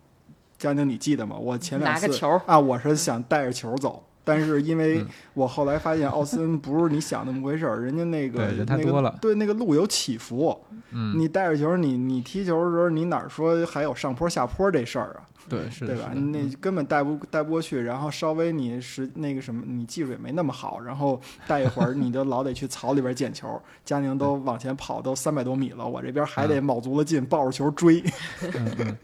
C: 佳宁你记得吗？我前两次
B: 拿个球
C: 啊，我是想带着球走。但是因为
A: 嗯
C: 我后来发现奥森不是你想那么回事儿，*laughs* 人家那个
A: 人太
C: 那个
A: 多了
C: 对那个路有起伏，
A: 嗯，
C: 你带着球，你你踢球的时候，你哪儿说还有上坡下坡这事儿啊？
A: 对，是的，
C: 对吧？那根本带不带不过去，然后稍微你是那个什么，你技术也没那么好，然后带一会儿你就老得去草里边捡球。*laughs* 佳宁都往前跑都三百多米了，我这边还得卯足了劲抱着球追。*laughs*
A: 嗯嗯，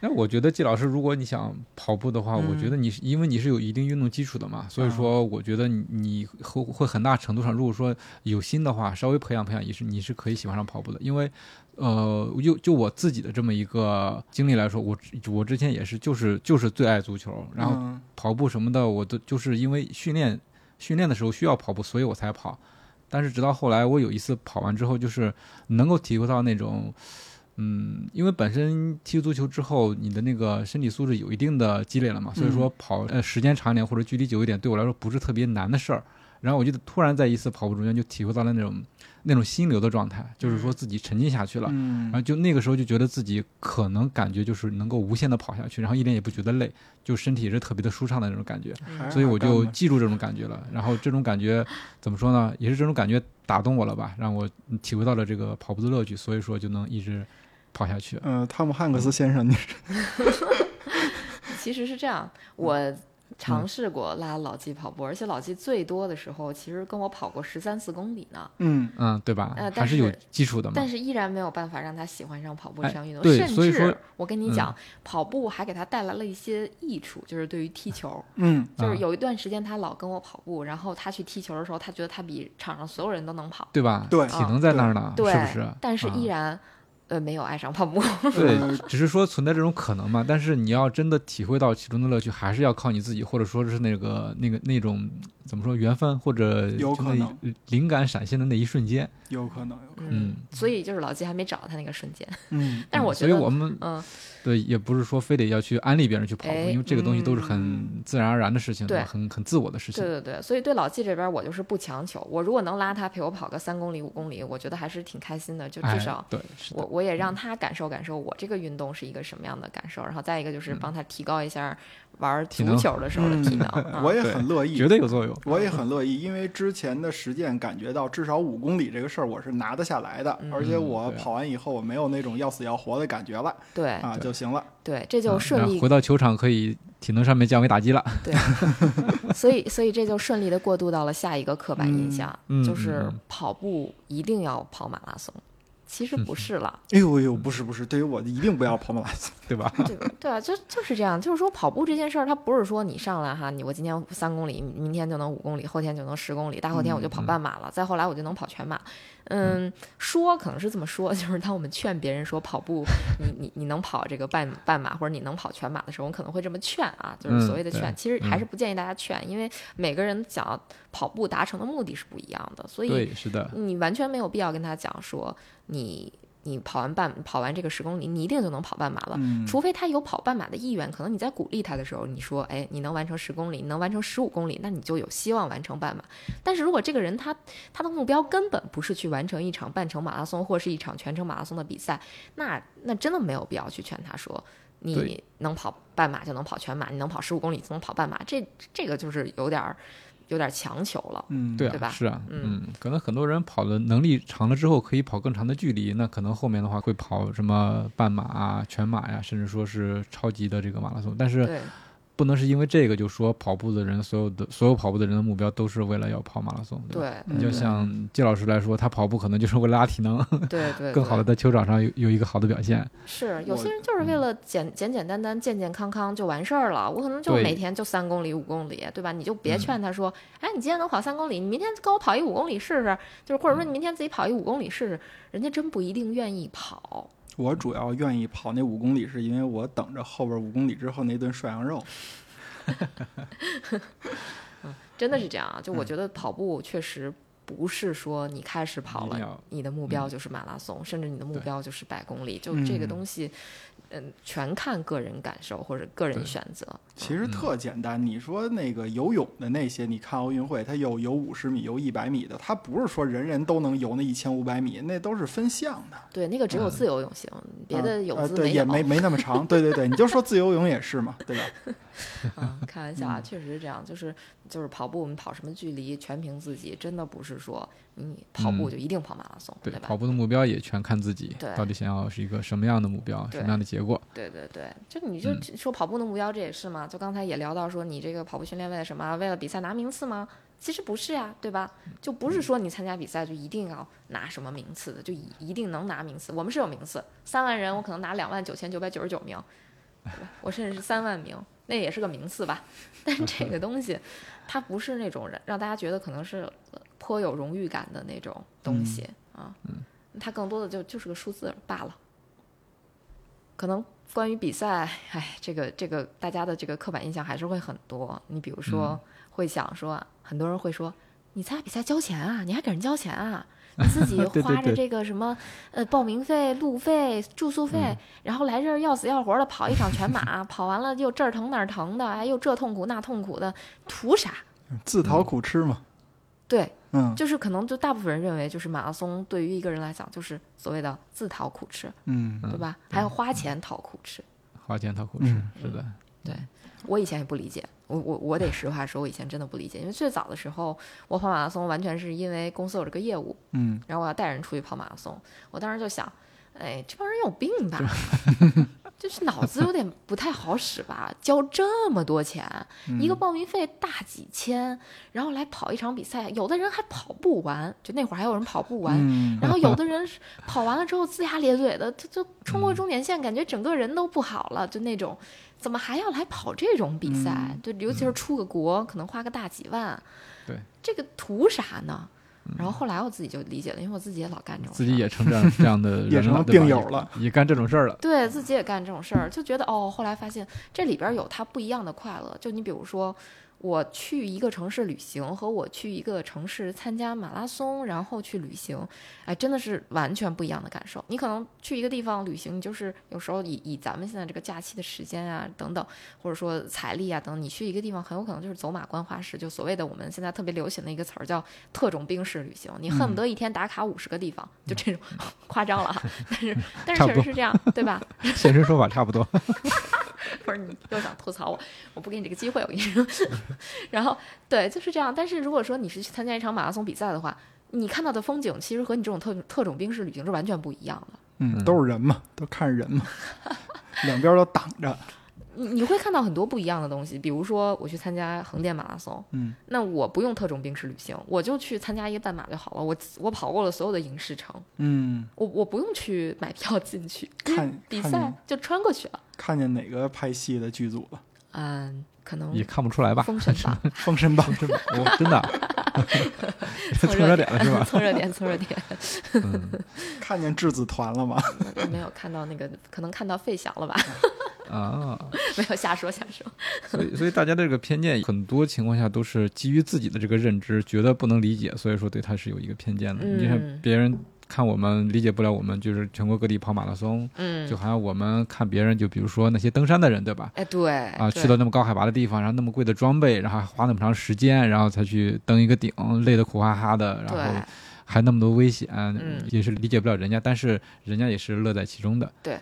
A: 那我觉得季老师，如果你想跑步的话，
C: 嗯
A: 我觉得你是因为你是有一定运动基础的嘛，所以说我觉得你你会会很大程度上，如果说有心的话，稍微培养培养，也是你是可以喜欢上跑步的。因为，呃，就就我自己的这么一个经历来说，我我之前也是就是就是最爱足球，然后
C: 嗯
A: 跑步什么的，我都就是因为训练训练的时候需要跑步，所以我才跑。但是直到后来，我有一次跑完之后，就是能够体会到那种，嗯，因为本身踢足球之后，你的那个身体素质有一定的积累了嘛，所以说跑呃时间长一点或者距离久一点，对我来说不是特别难的事儿。然后我就突然在一次跑步中间就体会到了那种那种心流的状态，就是说自己沉浸下去了。
C: 嗯
A: 然后就那个时候就觉得自己可能感觉就是能够无限的跑下去，然后一点也不觉得累，就身体也是特别的舒畅的那种感觉，所以我就记住这种感觉了。然后这种感觉怎么说呢？也是这种感觉打动我了吧，让我体会到了这个跑步的乐趣，所以说就能一直跑下去。
C: 呃，汤姆汉克斯先生，你 *laughs*
B: 其实是这样，我尝试过拉老纪跑步，而且老纪最多的时候，其实跟我跑过十三四公里呢。
C: 嗯
A: 嗯，对吧？
B: 呃但
A: 还是有
B: 是
A: 基础的嘛
B: 但。是依然没有办法让他喜欢上跑步这
A: 哎
B: 项运动，
A: 对
B: 甚
A: 所以
B: 我跟你讲，跑步还给他带来了一些益处，就是对于踢球，
C: 嗯
B: 就是
A: 啊
B: 有一段时间他老跟我跑步，然后他去踢球的时候，他觉得他比场上所有人都能跑，
A: 对吧？
C: 对
A: 体能在那儿呢，
B: 对，
A: 是不是？
B: 但是依
A: 啊
B: 然、呃没有爱上泡沫，*laughs*
A: 对
C: 呃，
A: 只是说存在这种可能嘛。但是你要真的体会到其中的乐趣，还是要靠你自己，或者说是那个那个那种怎么说缘分，或者
C: 有可能
A: 灵感闪现的那一瞬间。
C: 有可能，有可能，
A: 嗯。
B: 所以就是老季还没找到他那个瞬间，
C: 嗯。
B: 但是我觉得，
A: 所以我们
B: 嗯，
A: 对也不是说非得要去安利别人去跑步，
B: 哎
A: 因为这个东西都是
C: 嗯
A: 很自然而然的事情？很很自我的事情。
B: 对对对，所以对老季这边我就是不强求，我如果能拉他陪我跑个三公里五公里，我觉得还是挺开心的，就
A: 哎
B: 至少。
A: 对，
B: 我我也让他感受感受我这个运动是一个什么样的感受，然后再一个就是帮他提高一下玩足
A: 体能
B: 球的时候的体能。*laughs* 啊
C: 我也很乐意，
A: 绝对有作用。
C: 我也很乐意，因为之前的实践感觉到，至少五公里这个事儿我是拿得下来的，而且我跑完以后我没有那种要死要活的感觉了
B: 对
C: 啊就行了。
B: 对，这就
A: 啊
B: 顺利
A: 回到球场可以体能上面降维打击了。
B: 对，*laughs* 所以所以这就顺利的过渡到了下一个刻板印象，
A: 嗯嗯
B: 就是跑步一定要跑马拉松。其实不是了，
C: 哎呦哎呦，不是不是，对于我一定不要跑马拉松。
A: 对吧？
B: 对对啊，就就是这样，就是说跑步这件事儿，它不是说你上来哈，你我今天三公里，明天就能五公里，后天就能十公里，大后天我就跑半马了，再后来我就能跑全马。嗯，说可能是这么说，就是当我们劝别人说跑步，你你你能跑这个半半马或者你能跑全马的时候，我们可能会这么劝啊，就是所谓的劝。其实还
A: 嗯
B: 是不建议大家劝，因为每个人想要跑步达成的目的是不一样的，所以，
A: 是的，
B: 你完全没有必要跟他讲说你你跑完半跑完这个十公里，你一定就能跑半马了。
C: 嗯，
B: 除非他有跑半马的意愿，可能你在鼓励他的时候，你说，哎，你能完成十公里，你能完成十五公里，那你就有希望完成半马。但是如果这个人他他的目标根本不是去完成一场半程马拉松或是一场全程马拉松的比赛，那那真的没有必要去劝他说，你能跑半马就能跑全马，你能跑十五公里就能跑半马，这这个就是有点儿有点儿强求了。
C: 嗯，
A: 对啊，
B: 吧？
A: 是啊，
B: 嗯。
A: 嗯，可能很多人跑的能力长了之后，可以跑更长的距离，那可能后面的话会跑什么半马啊、全马呀，甚至说是超级的这个马拉松，但是
B: 对
A: 不能是因为这个就说跑步的人，所有的所有跑步的人的目标都是为了要跑马拉松，对你就像季老师来说，他跑步可能就是为了拉体能，
B: 对 *laughs* 对，
A: 更好的在球场上有有一个好的表现。
B: 是有些人就是为了简简简单单、健健康康就完事儿了。我可能就每天就三公里、五公里，对吧？你就别
A: 嗯
B: 劝他说，哎，你今天能跑三公里，你明天跟我跑一五公里试试，就是或者说你明天自己跑一五公里试试，人家真不一定愿意跑。
C: 我主要愿意跑那五公里，是因为我等着后边五公里之后那顿涮羊肉。*laughs*
B: 真的是这样啊！就
A: 嗯
B: 我觉得跑步确实不是说你开始跑了你的目标就是马拉松，甚至你的目标就是百公里，就这个
C: 嗯
B: 东西，嗯，全看个人感受或者个人选择。
C: 其实特简单，你说那个游泳的那些，你看奥运会，它有游五十米、游一百米的，它不是说人人都能游那一千五百米，那都是分项的。
B: 对，那个只有
A: 嗯
B: 自由泳行，别的泳
C: 呃对，
B: 姿没有。
C: 也没没那么长。对对对，你就说自由泳也是嘛，对吧？*laughs*
B: 啊，开玩笑啊，确实是这样，就是就是跑步，我们跑什么距离全凭自己，真的不是说你跑步
A: 嗯
B: 就一定跑马拉松，
A: 对，
B: 吧
A: 跑？步的目标也全看自己
B: 对，
A: 到底想要是一个什么样的目标，什么样的结果。
B: 对对对，就你就说跑步的目标，这也是嘛。就刚才也聊到说，你这个跑步训练为了什么？为了比赛拿名次吗？其实不是呀，对吧？就不是说你参加比赛就一定要拿什么名次的，就一一定能拿名次。我们是有名次，三万人我可能拿两万九千九百九十九名，我甚至是三万名，那也是个名次吧。但是这个东西，*laughs* 它不是那种让让大家觉得可能是呃颇有荣誉感的那种东西、啊，它更多的就就是个数字罢了。可能关于比赛，哎，这个这个大家的这个刻板印象还是会很多。你比如说，会想说，很多人会说，你参加比赛交钱啊，你还给人交钱啊？*laughs* 你自己花着这个什么呃报名费、路费、住宿费，然后来这儿要死要活的跑一场全马，跑完了又这儿疼那儿疼的，哎又这痛苦那痛苦的，图啥？
C: 自讨苦吃嘛。
B: 对，
C: 嗯
B: 就是可能就大部分人认为，就是马拉松对于一个人来讲，就是所谓的自讨苦吃，
C: 嗯
B: 对吧？还要花钱讨苦吃。
A: 花钱讨苦吃
C: 嗯，
A: 是的，对
B: 我以前也不理解，我我我得实话说，我以前真的不理解，因为最早的时候，我跑马拉松完全是因为公司有这个业务，
C: 嗯，
B: 然后我要带人出去跑马拉松，我当时就想，哎，这帮人有病吧？*laughs* 就是脑子有点不太好使吧？交这么多钱，一个报名费大几千，然后来跑一场比赛，有的人还跑不完，就那会儿还有人跑不完，
C: 嗯
B: 然后有的人 *laughs* 跑完了之后龇牙咧嘴的，他就冲过终点线，感觉整个人都不好了，就那种，怎么还要来跑这种比赛？就尤其是出个国，可能花个大几万，
A: 对，
B: 这个图啥呢？然后后来我自己就理解了，因为我自己也老干这种事儿，
A: 自己也成这样这样的 *laughs*
C: 也成了
A: 人了，对吧
C: 病友了，
A: 也也干这种事儿了。
B: 对自己也干这种事儿，就觉得哦，后来发现这里边有它不一样的快乐。就你比如说，我去一个城市旅行和我去一个城市参加马拉松，然后去旅行，哎，真的是完全不一样的感受。你可能去一个地方旅行，你就是有时候以以咱们现在这个假期的时间啊等等，或者说财力啊等等，你去一个地方很有可能就是走马观花式，就所谓的我们现在特别流行的一个词儿叫特种兵式旅行，你恨不得一天打卡五十个地方，*laughs* 就这种夸张了哈，*laughs* 但是但是确实是这样，对吧？*laughs*
A: 现身说法差不多。
B: 不是你又想吐槽我，我不给你这个机会，我跟你说。*laughs* 然后对，就是这样。但是如果说你是去参加一场马拉松比赛的话，你看到的风景其实和你这种特特种兵式旅行是完全不一样的。
C: 嗯，都是人嘛，都看人嘛，*laughs* 两边都挡着。
B: 你你会看到很多不一样的东西，比如说我去参加横店马拉松，
C: 嗯，
B: 那我不用特种兵式旅行，我就去参加一个半马就好了。我我跑过了所有的影视城，
C: 嗯，
B: 我我不用去买票进去，
C: 看
B: 比赛就穿过去了。
C: 看见哪个拍戏的剧组了？
B: 嗯，可能
A: 也看不出来吧？
B: 封神榜 *laughs*《
C: 封神榜》
A: 真的，我真的
B: 蹭 *laughs*
A: 蹭热点了是吧？
B: 蹭热点，蹭热点。
A: 嗯，
C: 看见质子团了吗？
B: 没有看到那个，可能看到费翔了吧？*laughs*
A: 啊，*laughs*
B: 没有瞎说瞎说。*laughs*
A: 所以所以大家的这个偏见，很多情况下都是基于自己的这个认知，觉得不能理解，所以说对他是有一个偏见的。你看
B: 嗯
A: 别人看我们理解不了我们，就是全国各地跑马拉松，
B: 嗯
A: 就，好像我们看别人，就比如说那些登山的人，对吧？
B: 哎，对
A: 啊，去到那么高海拔的地方，然后那么贵的装备，然后还花那么长时间，然后才去登一个顶，累得苦哈哈的，然后还那么多危险，
B: 嗯
A: 也是理解不了人家，但是人家也是乐在其中的，
B: 对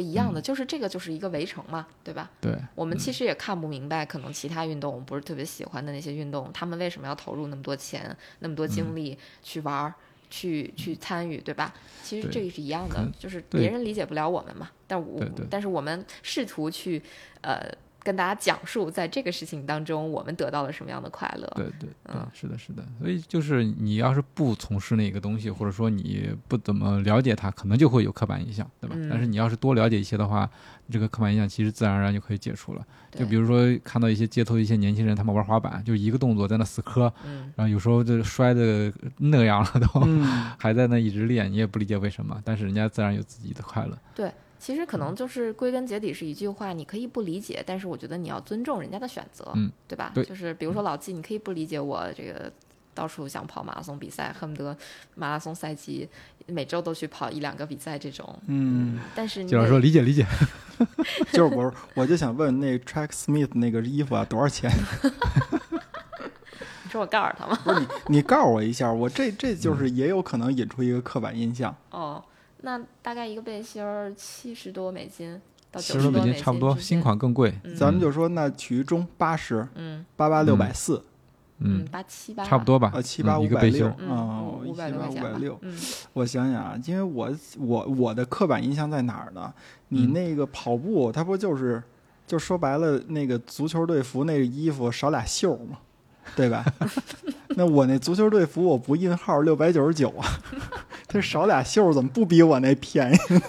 B: 一样的，就是这个就是一个围城嘛，对吧？
A: 对，
B: 我们其实也看不明白，可能其他运动我们不是特别喜欢的那些运动，他们为什么要投入那么多钱、那么多精力去玩儿、去去参与，对吧？其实这个是一样的，就是别人理解不了我们嘛，但我
A: 对对
B: 但是我们试图去呃跟大家讲述，在这个事情当中我们得到了什么样的快乐。
A: 对对对
B: 嗯，
A: 是的，是的。所以就是你要是不从事那个东西，或者说你不怎么了解它，可能就会有刻板印象，对吧？
B: 嗯
A: 但是你要是多了解一些的话，这个刻板印象其实自然而然就可以解除了。就比如说看到一些街头一些年轻人，他们玩滑板，就一个动作在那死磕，
B: 嗯，
A: 然后有时候就摔的那样了都，
C: 嗯，*laughs*
A: 还在那一直练，你也不理解为什么，但是人家自然有自己的快乐。
B: 其实可能就是归根结底是一句话，你可以不理解，但是我觉得你要尊重人家的选择，
A: 嗯，
B: 对吧？
A: 对
B: 就是比如说老纪，你可以不理解我这个到处想跑马拉松比赛，恨不得马拉松赛季每周都去跑一两个比赛这种，
C: 嗯，
B: 但是你
A: 就是说理解理解，*laughs*
C: 就是我，我就想问那 Track Smith 那个衣服啊多少钱？*laughs*
B: 你说我告诉他吗？
C: 不是你，你告诉我一下，我这这就是也有可能引出一个刻板印象。
B: 哦，那大概一个背心儿七十多美金到
A: 其实美
B: 九十多美
A: 金差不多，新，款更贵。
B: 嗯
C: 咱们就说那取一中八十
B: 嗯
C: 八八六百四，
A: 嗯，
B: 八七八
A: 差不多吧，
C: 呃七八
A: 嗯
C: 五百六
B: 嗯
C: 哦，
B: 五五百
C: 七八五百六。
B: 嗯
C: 我想想啊，因为我我我的刻板印象在哪儿呢？你
A: 嗯
C: 那个跑步，它不就是就说白了，那个足球队服那个衣服少俩袖儿嘛，对吧？*laughs* 那我那足球队服我不印号六百九十九啊，*laughs* 它少俩袖儿怎么不比我那便宜呢？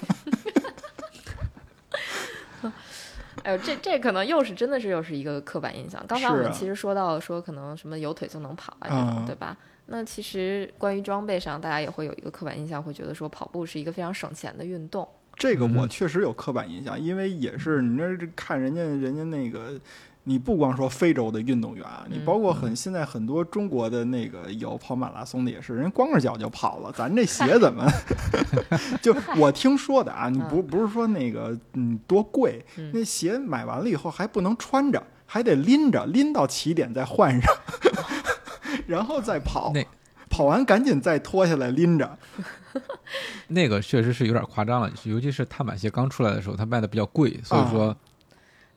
B: 哎呦，这这可能又是真的是又是一个刻板印象。刚才我们其实说到说可能什么有腿就能跑啊这种，
C: 嗯
B: 对吧？那其实关于装备上，大家也会有一个刻板印象，会觉得说跑步是一个非常省钱的运动。
C: 这个我
A: 嗯
C: 确实有刻板印象，因为也是你这这看人家人家那个你不光说非洲的运动员，你
B: 嗯
C: 包括很现在很多中国的那个有跑马拉松的也是，人光着脚就跑了，咱这鞋怎么？*laughs* 就我听说的啊，你不不是说那个嗯多贵，
B: 嗯
C: 那鞋买完了以后还不能穿着，还得拎着，拎到起点再换上，*laughs* 然后再跑
A: 那。
C: 跑完赶紧再脱下来拎着，*laughs*
A: 那个确实是有点夸张了，尤其是碳板鞋刚出来的时候，它卖的比较贵，所以说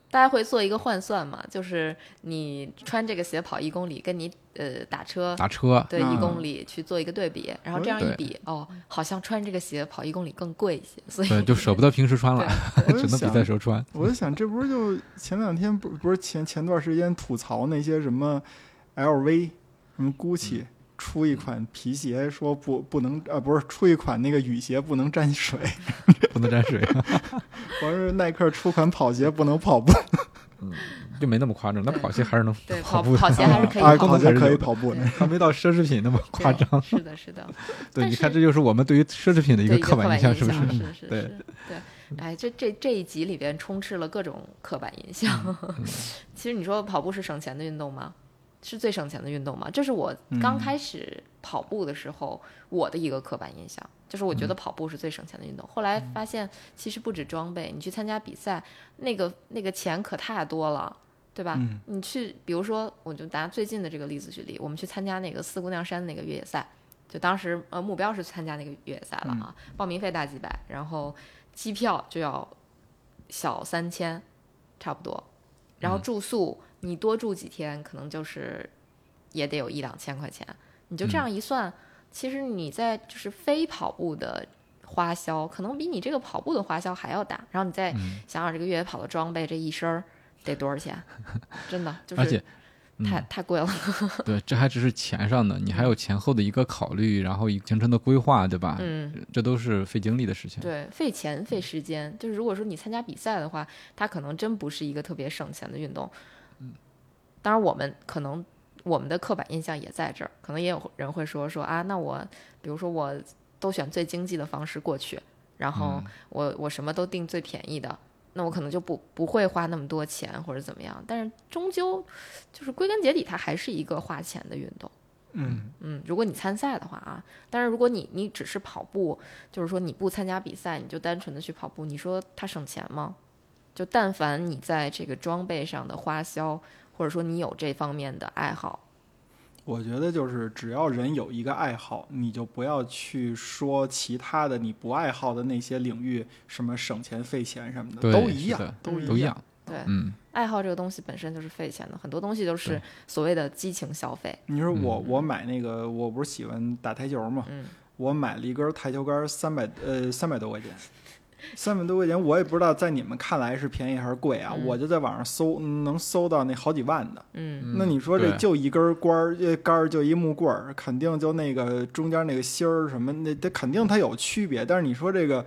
B: 大家会做一个换算嘛，就是你穿这个鞋跑一公里，跟你呃打车
A: 打车。
B: 对
C: 嗯
B: 一公里去做一个对比，然后这样一比，哦，好像穿这个鞋跑一公里更贵一些，所以
A: 对 *laughs* 就舍不得平时穿了，只能比赛时候穿。
C: 我就想，这不是就前两天不不是前前段时间吐槽那些什么 LV、什么 GUCCI 出一款皮鞋，说不不能呃不是出一款那个雨鞋不能沾水，*laughs*
A: 不能沾水，*laughs*
C: 完是耐克出款跑鞋不能跑步，
A: 就没那么夸张。那跑鞋还是能
B: 对 *laughs*
A: 跑步的，
B: 跑跑鞋还是可以
C: 啊，
B: 跑
C: 跑鞋可以跑步的。
A: 还没到奢侈品那么夸张。
B: 是的，是的，
A: 对，你看，这就是我们对于奢侈品的一个刻板印象，是不是？
B: 是是
A: 对
B: 是，对。哎，这这这一集里边充斥了各种刻板印象。
A: 嗯
B: 其实你说跑步是省钱的运动吗？是最省钱的运动吗？这是我刚
C: 嗯
B: 开始跑步的时候、我的一个刻板印象，就是我觉
A: 嗯
B: 得跑步是最省钱的运动。后来发现其实不止装备，你去参加比赛，那个那个钱可太多了。对吧？
C: 嗯
B: 你去，比如说，我就拿最近的这个例子举例，我们去参加那个四姑娘山那个越野赛，就当时呃目标是参加那个越野赛了啊，报名费大几百，然后机票就要小三千，差不多，然后住宿、你多住几天，可能就是也得有一两千块钱，你就这样一算，其实你在就是非跑步的花销，可能比你这个跑步的花销还要大，然后你再
A: 嗯
B: 想想这个越野跑的装备这一身儿得多少钱，真的就是
A: 而且，
B: 太、
A: 嗯，
B: 太贵了，*laughs*
A: 对，这还只是钱上的，你还有前后的一个考虑，然后一个行程的规划，对吧？
B: 嗯。
A: 这都是费精力的事情。
B: 对，费钱费时间。就是如果说你参加比赛的话，它可能真不是一个特别省钱的运动。嗯，当然我们可能我们的刻板印象也在这儿，可能也有人会说说啊，那我比如说我都选最经济的方式过去，然后
A: 嗯
B: 我我什么都订最便宜的。那我可能就不不会花那么多钱或者怎么样，但是终究就是归根结底，它还是一个花钱的运动。
C: 嗯，
B: 嗯，如果你参赛的话啊，但是如果你你只是跑步，就是说你不参加比赛，你就单纯的去跑步，你说它省钱吗？就但凡你在这个装备上的花销，或者说你有这方面的爱好，
C: 我觉得就是只要人有一个爱好，你就不要去说其他的你不爱好的那些领域，什么省钱费钱什么的，都一样，都一样。
B: 对，
A: 嗯，
B: 爱好这个东西本身就是费钱的，很多东西都是所谓的激情消费。
C: 你说我
B: 嗯
C: 我买那个，我不是喜欢打台球嘛，
B: 嗯
C: 我买了一根台球杆，三百呃三百多块钱，*laughs* 三百多块钱，我也不知道在你们看来是便宜还是贵啊，
B: 嗯
C: 我就在网上搜，嗯能搜到那好几万的。
B: 嗯
C: 那你说这就一根杆儿，呃杆儿就一木棍儿，肯定就那个中间那个芯儿什么，那它肯定它有区别。但是你说这个，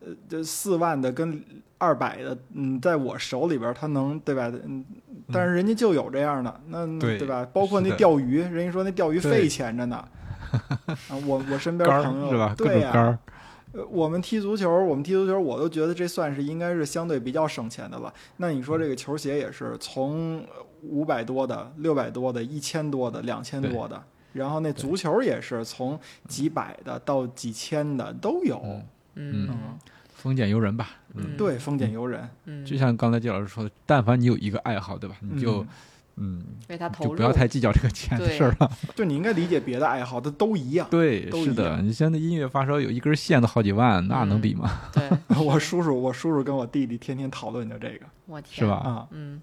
C: 呃，这四万的跟二百的，嗯，在我手里边儿它能对吧？嗯，但是人家就有这样的，那
A: 对
C: 吧？包括那钓鱼，人家说那钓鱼费钱着呢。啊，我我身边朋友
A: 儿是吧？各
C: 对呀、
A: 种杆儿，
C: 呃，我们踢足球，我们踢足球，我都觉得这算是应该是相对比较省钱的了。那你说这个球鞋也是从五百多的、六百多的、一千多的、两千多的，然后那足球也是从几百的到几千的都有。
A: 嗯丰俭由人吧。
B: 嗯
C: 对，丰俭由人。
B: 嗯，
A: 就像刚才季老师说的，但凡你有一个爱好，对吧？你就嗯，
B: 为他投入，
A: 就不要太计较这个钱的事儿了。*laughs* *laughs*
C: 就你应该理解别的爱好，它都一样。
A: 对，是的，你现在音乐发烧有一根线都好几万，那能比吗？*laughs*
B: 对，
C: 我叔叔，我叔叔跟我弟弟天天讨论就这个
B: 我天，
A: 是吧？
C: 啊。
B: 嗯，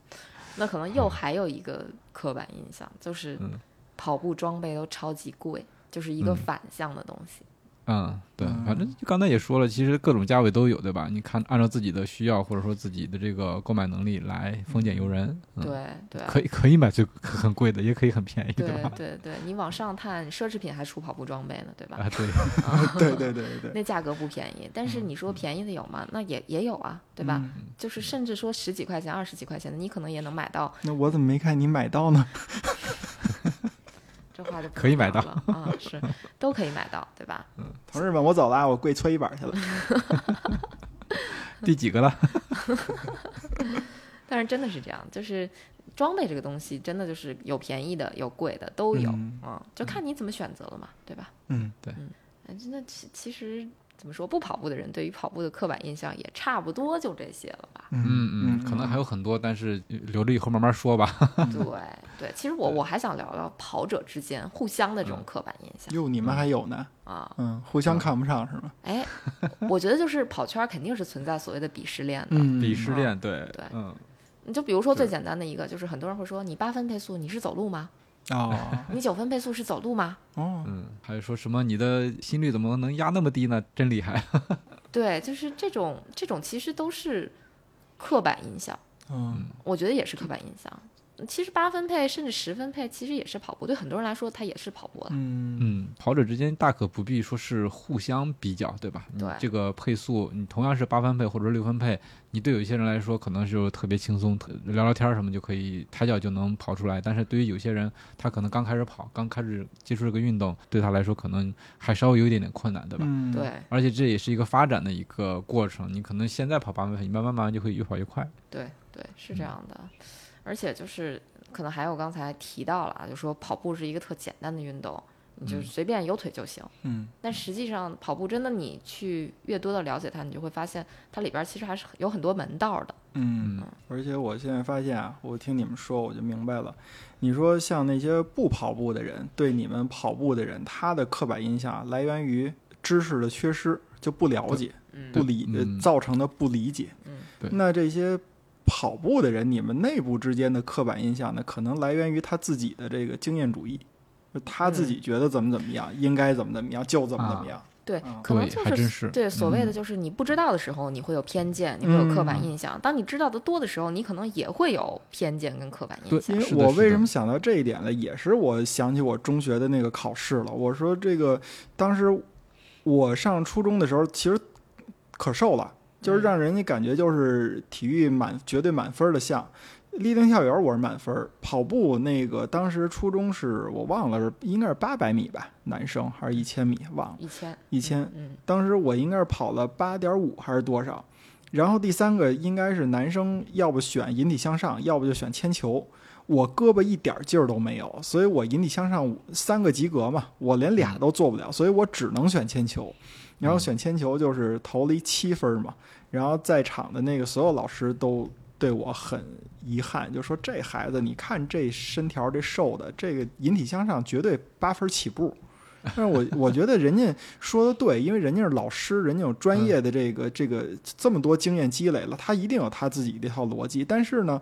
B: 那可能又还有一个刻板印象，就是
A: 嗯
B: 跑步装备都超级贵，就是一个
A: 嗯
B: 反向的东西。
A: 嗯，对，
C: 嗯
A: 反正刚才也说了，其实各种价位都有，对吧？你看，按照自己的需要或者说自己的这个购买能力来丰俭由人。嗯、，
B: 对对
A: 可以可以买最很贵的，也可以很便宜，
B: 对
A: 吧？
B: 对对，你往上探，奢侈品还出跑步装备呢，对吧？
A: 啊，对，
B: 啊 *laughs* *laughs*
C: 对对对对对，
B: 那价格不便宜，但是你说便宜的有吗？那也也有啊，对吧？
C: 嗯
B: 就是甚至说十几块钱、二十几块钱的，你可能也能买到。
C: 那我怎么没看你买到呢？*laughs*
B: 这话就
A: 可以买到
B: 能聊了啊，是都可以买到，对吧？
C: 同志们，我走了啊，我跪搓衣板去了。*laughs*
A: 第几个了？*laughs*
B: 但是真的是这样，就是装备这个东西真的就是有便宜的，有贵的都有，
C: 嗯
B: 嗯，就看你怎么选择了嘛，对吧？
C: 嗯
B: 对。嗯，那其其实怎么说，不跑步的人对于跑步的刻板印象也差不多就这些了吧？
A: 嗯嗯，可能还有很多，但是留着以后慢慢说吧。*laughs*
B: 对对，其实我我还想聊聊跑者之间互相的这种刻板印象
C: 哟，你们还有呢？
B: 啊。
C: 嗯，互相看不上是吗？
B: 哎，我觉得就是跑圈肯定是存在所谓的鄙视链的。
C: 嗯，
A: 鄙视链，对
B: 对
A: 嗯，
B: 你就比如说最简单的一个，就是很多人会说，你八分配速你是走路吗？
C: 哦
B: 你九分配速是走路吗？
C: 哦，
A: 嗯，还有说什么你的心率怎么能压那么低呢？真厉害。*laughs*
B: 对，就是这种这种其实都是刻板印象，
C: 嗯
B: 我觉得也是刻板印象。其实八分配甚至十分配，其实也是跑步，对很多人来说，它也是跑步了。
C: 嗯
A: 嗯，跑者之间大可不必说是互相比较，对吧？
B: 对
A: 这个配速，你同样是八分配或者六分配，你对有一些人来说可能就特别轻松，聊聊天儿什么就可以抬脚就能跑出来。但是对于有些人，他可能刚开始跑，刚开始接触这个运动，对他来说可能还稍微有一点点困难，对吧？
C: 嗯，
B: 对
A: 而且这也是一个发展的一个过程，你可能现在跑八分配，你慢慢慢慢就会越跑越快。
B: 对对，是这样的。而且就是可能还有刚才提到了啊，就说跑步是一个特简单的运动，你就
A: 嗯
B: 随便有腿就行。
C: 嗯
B: 但实际上，跑步真的你去越多的了解它，你就会发现它里边儿其实还是有很多门道儿的。
C: 嗯，而且我现在发现啊，我听你们说我就明白了。你说像那些不跑步的人，对你们跑步的人，他的刻板印象来源于知识的缺失，就不了解、
B: 嗯
C: 不理造成的不理解。
B: 嗯
A: 对
C: 那这些跑步的人，你们内部之间的刻板印象呢，可能来源于他自己的这个经验主义，他自己觉得怎么怎么样，应该怎么怎么样，就怎么怎么样。
B: 对
C: 啊，
A: 对
B: 可能就
A: 是
B: 对所谓的
A: 嗯
B: 就是你不知道的时候，你会有偏见，你会有刻板
C: 嗯
B: 印象；当你知道的多的时候，你可能也会有偏见跟刻板印
A: 对
B: 象
C: 因。为
A: 是的是的
C: 我为什么想到这一点呢？也是我想起我中学的那个考试了。我说这个当时我上初中的时候，其实可瘦了，就是
B: 嗯
C: 让人家感觉就是体育满绝对满分的项。立定跳远我是满分，跑步那个当时初中是我忘了是应该是八百米吧，男生还是一千米忘了，
B: 一千，
C: 一千。
B: 嗯
C: 当时我应该是跑了八点五还是多少，然后第三个应该是男生，要不选引体向上，要不就选铅球。我胳膊一点劲儿都没有，所以我引体向上三个及格嘛，我连俩都做不了，所以我只能选铅球。然后选铅球就是投了一七分嘛，然后在场的那个所有老师都对我很遗憾，就说这孩子，你看这身条这瘦的，这个引体向上绝对八分起步。但是我 *laughs* 我觉得人家说的对，因为人家是老师，人家有专业的这个这个这么多经验积累了，他一定有他自己的一套逻辑。但是呢，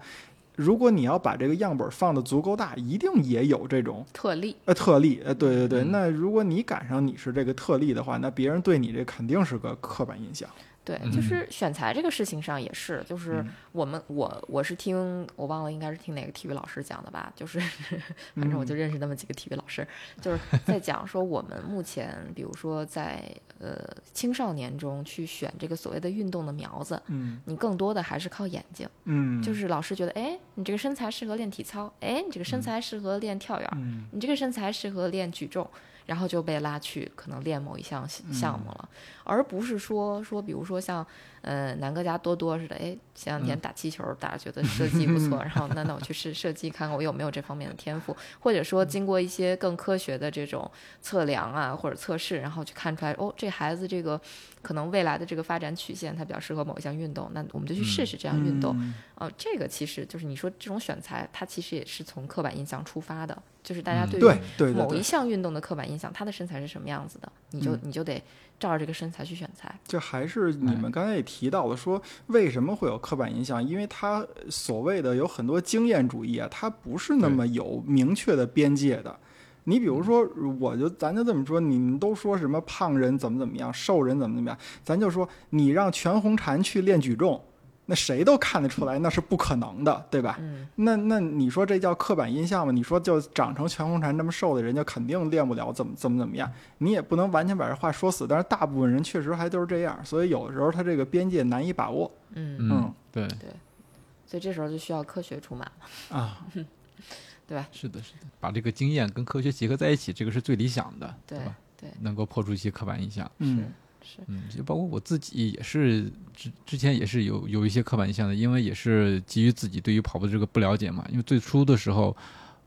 C: 如果你要把这个样本放的足够大，一定也有这种
B: 特例，
C: 呃特例。呃，对对对，
A: 嗯
C: 那如果你赶上你是这个特例的话，那别人对你这肯定是个刻板印象。
B: 对，
A: 嗯。
B: 就是选材这个事情上也是，就是
C: 嗯。
B: 我们我我是听我忘了应该是听哪个体育老师讲的吧，就是反正我就认识那么几个体育老师，就是在讲说我们目前比如说在呃青少年中去选这个所谓的运动的苗子，
C: 嗯。
B: 你更多的还是靠眼睛，
C: 嗯，
B: 就是老师觉得哎你这个身材适合练体操，哎你这个身材适合练跳远，
C: 嗯。
B: 你这个身材适合练举重，然后就被拉去可能练某一项项目了，而不是说说比如说像呃南哥家多多似的，哎前两天打气球打着觉得射击不错，*laughs* 然后那那我去试射击看看我有没有这方面的天赋，或者说经过一些更科学的这种测量啊或者测试，然后去看出来哦这孩子这个可能未来的这个发展曲线他比较适合某一项运动，那我们就去试试这样运动。
C: 嗯。
B: 呃，这个其实就是你说这种选材，它其实也是从刻板印象出发的，就是大家
A: 嗯
B: 对于
C: 对
B: 某一，项运动的刻板印象，他的身材是什么样子的，你就、
C: 嗯。
B: 你就得照着这个身材去选材。
C: 就还是你们刚才也提到了，说为什么会有刻板印象？因为他所谓的有很多经验主义啊，它不是那么有明确的边界的。你比如说，我就咱就这么说，你们都说什么胖人怎么怎么样，瘦人怎么怎么样，咱就说你让全红婵去练举重，那谁都看得出来那是不可能的，对吧？
B: 嗯，
C: 那那你说这叫刻板印象吗？你说就长成全红婵这么瘦的人，就肯定练不了怎么怎么怎么样？你也不能完全把这话说死，但是大部分人确实还都是这样，所以有的时候他这个边界难以把握
B: 嗯，
A: 嗯，对对，
B: 所以这时候就需要科学出马。*laughs*
C: 啊。
A: 对是的，是的，把这个经验跟科学结合在一起，这个是最理想的，
B: 对
A: 吧？
B: 对，
A: 能够破除一些刻板印象。
C: 嗯
B: 是，
A: 嗯，就包括我自己也是之之前也是有有一些刻板印象的，因为也是基于自己对于跑步的这个不了解嘛。因为最初的时候，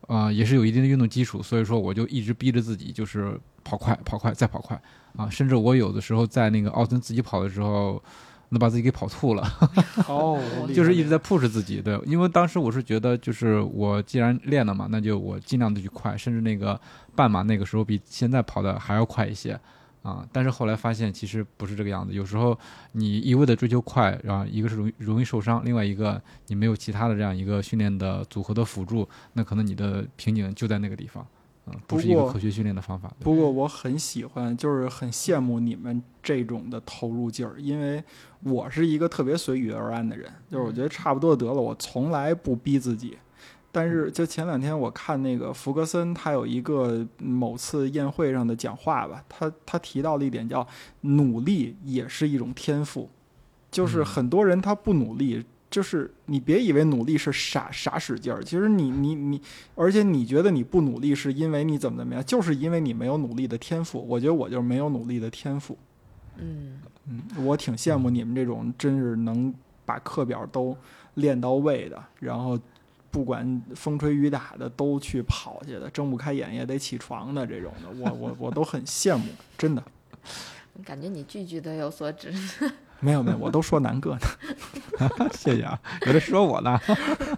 A: 啊、也是有一定的运动基础，所以说我就一直逼着自己就是跑快、跑快再跑快啊。甚至我有的时候在那个奥森自己跑的时候，能把自己给跑吐了。*laughs*
C: 哦，
A: 就是一直在 push 自己，对，因为当时我是觉得，就是我既然练了嘛，那就我尽量的去快，甚至那个半马那个时候比现在跑的还要快一些啊。但是后来发现其实不是这个样子，有时候你一味的追求快，然后一个是容易容易受伤，另外一个你没有其他的这样一个训练的组合的辅助，那可能你的瓶颈就在那个地方，嗯，不是一个科学训练的方法。
C: 不过我很喜欢，就是很羡慕你们这种的投入劲儿，因为我是一个特别随遇而安的人，就是我觉得差不多得了，我从来不逼自己。但是就前两天我看那个福格森，他有一个某次宴会上的讲话吧，他他提到了一点叫努力也是一种天赋，就是
A: 嗯
C: 很多人他不努力。就是你别以为努力是傻傻使劲儿，其实你你你，而且你觉得你不努力是因为你怎么怎么样，就是因为你没有努力的天赋。我觉得我就是没有努力的天赋。
B: 嗯，
C: 嗯，我挺羡慕你们这种真是能把课表都练到位的，然后不管风吹雨打的都去跑去的，睁不开眼也得起床的这种的，我我我都很羡慕，真的。*laughs*
B: 感觉你句句都有所指。
C: 没有没有，我都说南哥呢。*laughs*
A: 谢谢啊，有的说我呢。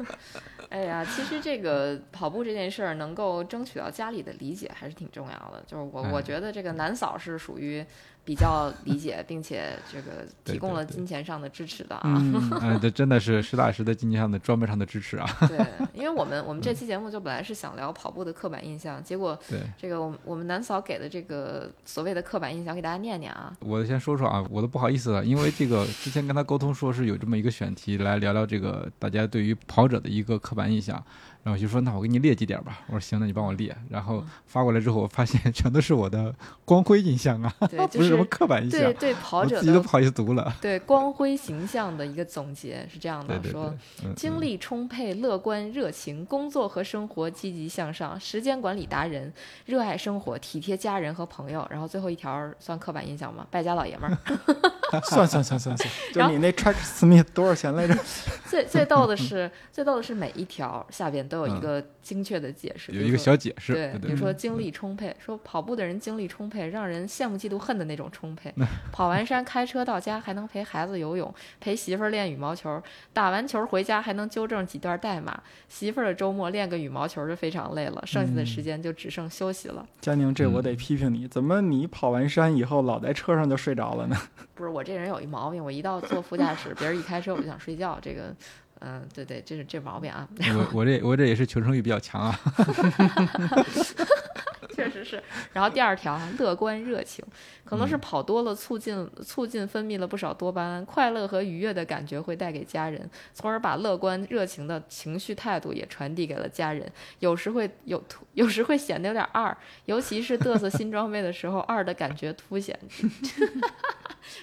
A: *laughs*
B: 哎呀，其实这个跑步这件事儿，能够争取到家里的理解还是挺重要的。就是我，我
A: 哎
B: 觉得这个南嫂是属于比较理解，*laughs* 并且这个提供了金钱上的支持的啊。*laughs*
A: 这真的是实打实的金钱上的装备上的支持啊。*laughs*
B: 对，因为我们我们这期节目就本来是想聊跑步的刻板印象，结果
A: 对。
B: 这个我们我们南嫂给的这个所谓的刻板印象，给大家念念啊。
A: 我先说说啊，我都不好意思了，因为这个之前跟他沟通说是有这么一个选题来聊聊这个大家对于跑者的一个刻板印象，然后我就说那我给你列几点吧，我说行，那你帮我列，然后发过来之后，我发现全都是我的光辉印象啊，
B: 对，*laughs*
A: 不
B: 就是
A: 什么刻板印象，
B: 对对跑者的
A: 自己都不好意思读了。
B: 对光辉形象的一个总结是这样的，
A: 对对对
B: 说。，
A: 嗯
B: 精力充沛、乐观、热情，工作和生活积极向上，时间管理达人，热爱生活，体贴家人和朋友。然后最后一条算刻板印象吗？败家老爷们儿。*laughs*
C: 算算算算算，*laughs* 就你那 Track Smith 多少钱来着？
B: 最最逗的是，最逗的是每一条下边都有一个精确的解释，
A: 嗯有一个小解释，
B: 对，比如说精力充沛，说跑步的人精力充沛，让人羡慕嫉妒恨的那种充沛。*laughs* 跑完山开车到家还能陪孩子游泳，陪媳妇儿练羽毛球，打完球回家还能纠正几段代码。媳妇儿的周末练个羽毛球就非常累了，剩下的时间就只剩休息了。
C: 佳宁，这我
A: 嗯
C: 得批评你，怎么你跑完山以后老在车上就睡着了呢？*laughs*
B: 不是我这人有一毛病，我一到坐副驾驶，别人一开车我就想睡觉，这个。嗯，对对，这是这毛病啊，
A: 我我这我这也是求生欲比较强啊，*laughs*
B: 确实是。然后第二条啊，乐观热情，可能是
A: 嗯
B: 跑多了，促进促进分泌了不少多巴胺，快乐和愉悦的感觉会带给家人，从而把乐观热情的情绪态度也传递给了家人。有时会有突，有时会显得有点二，尤其是嘚瑟新装备的时候，二的感觉凸显。*laughs*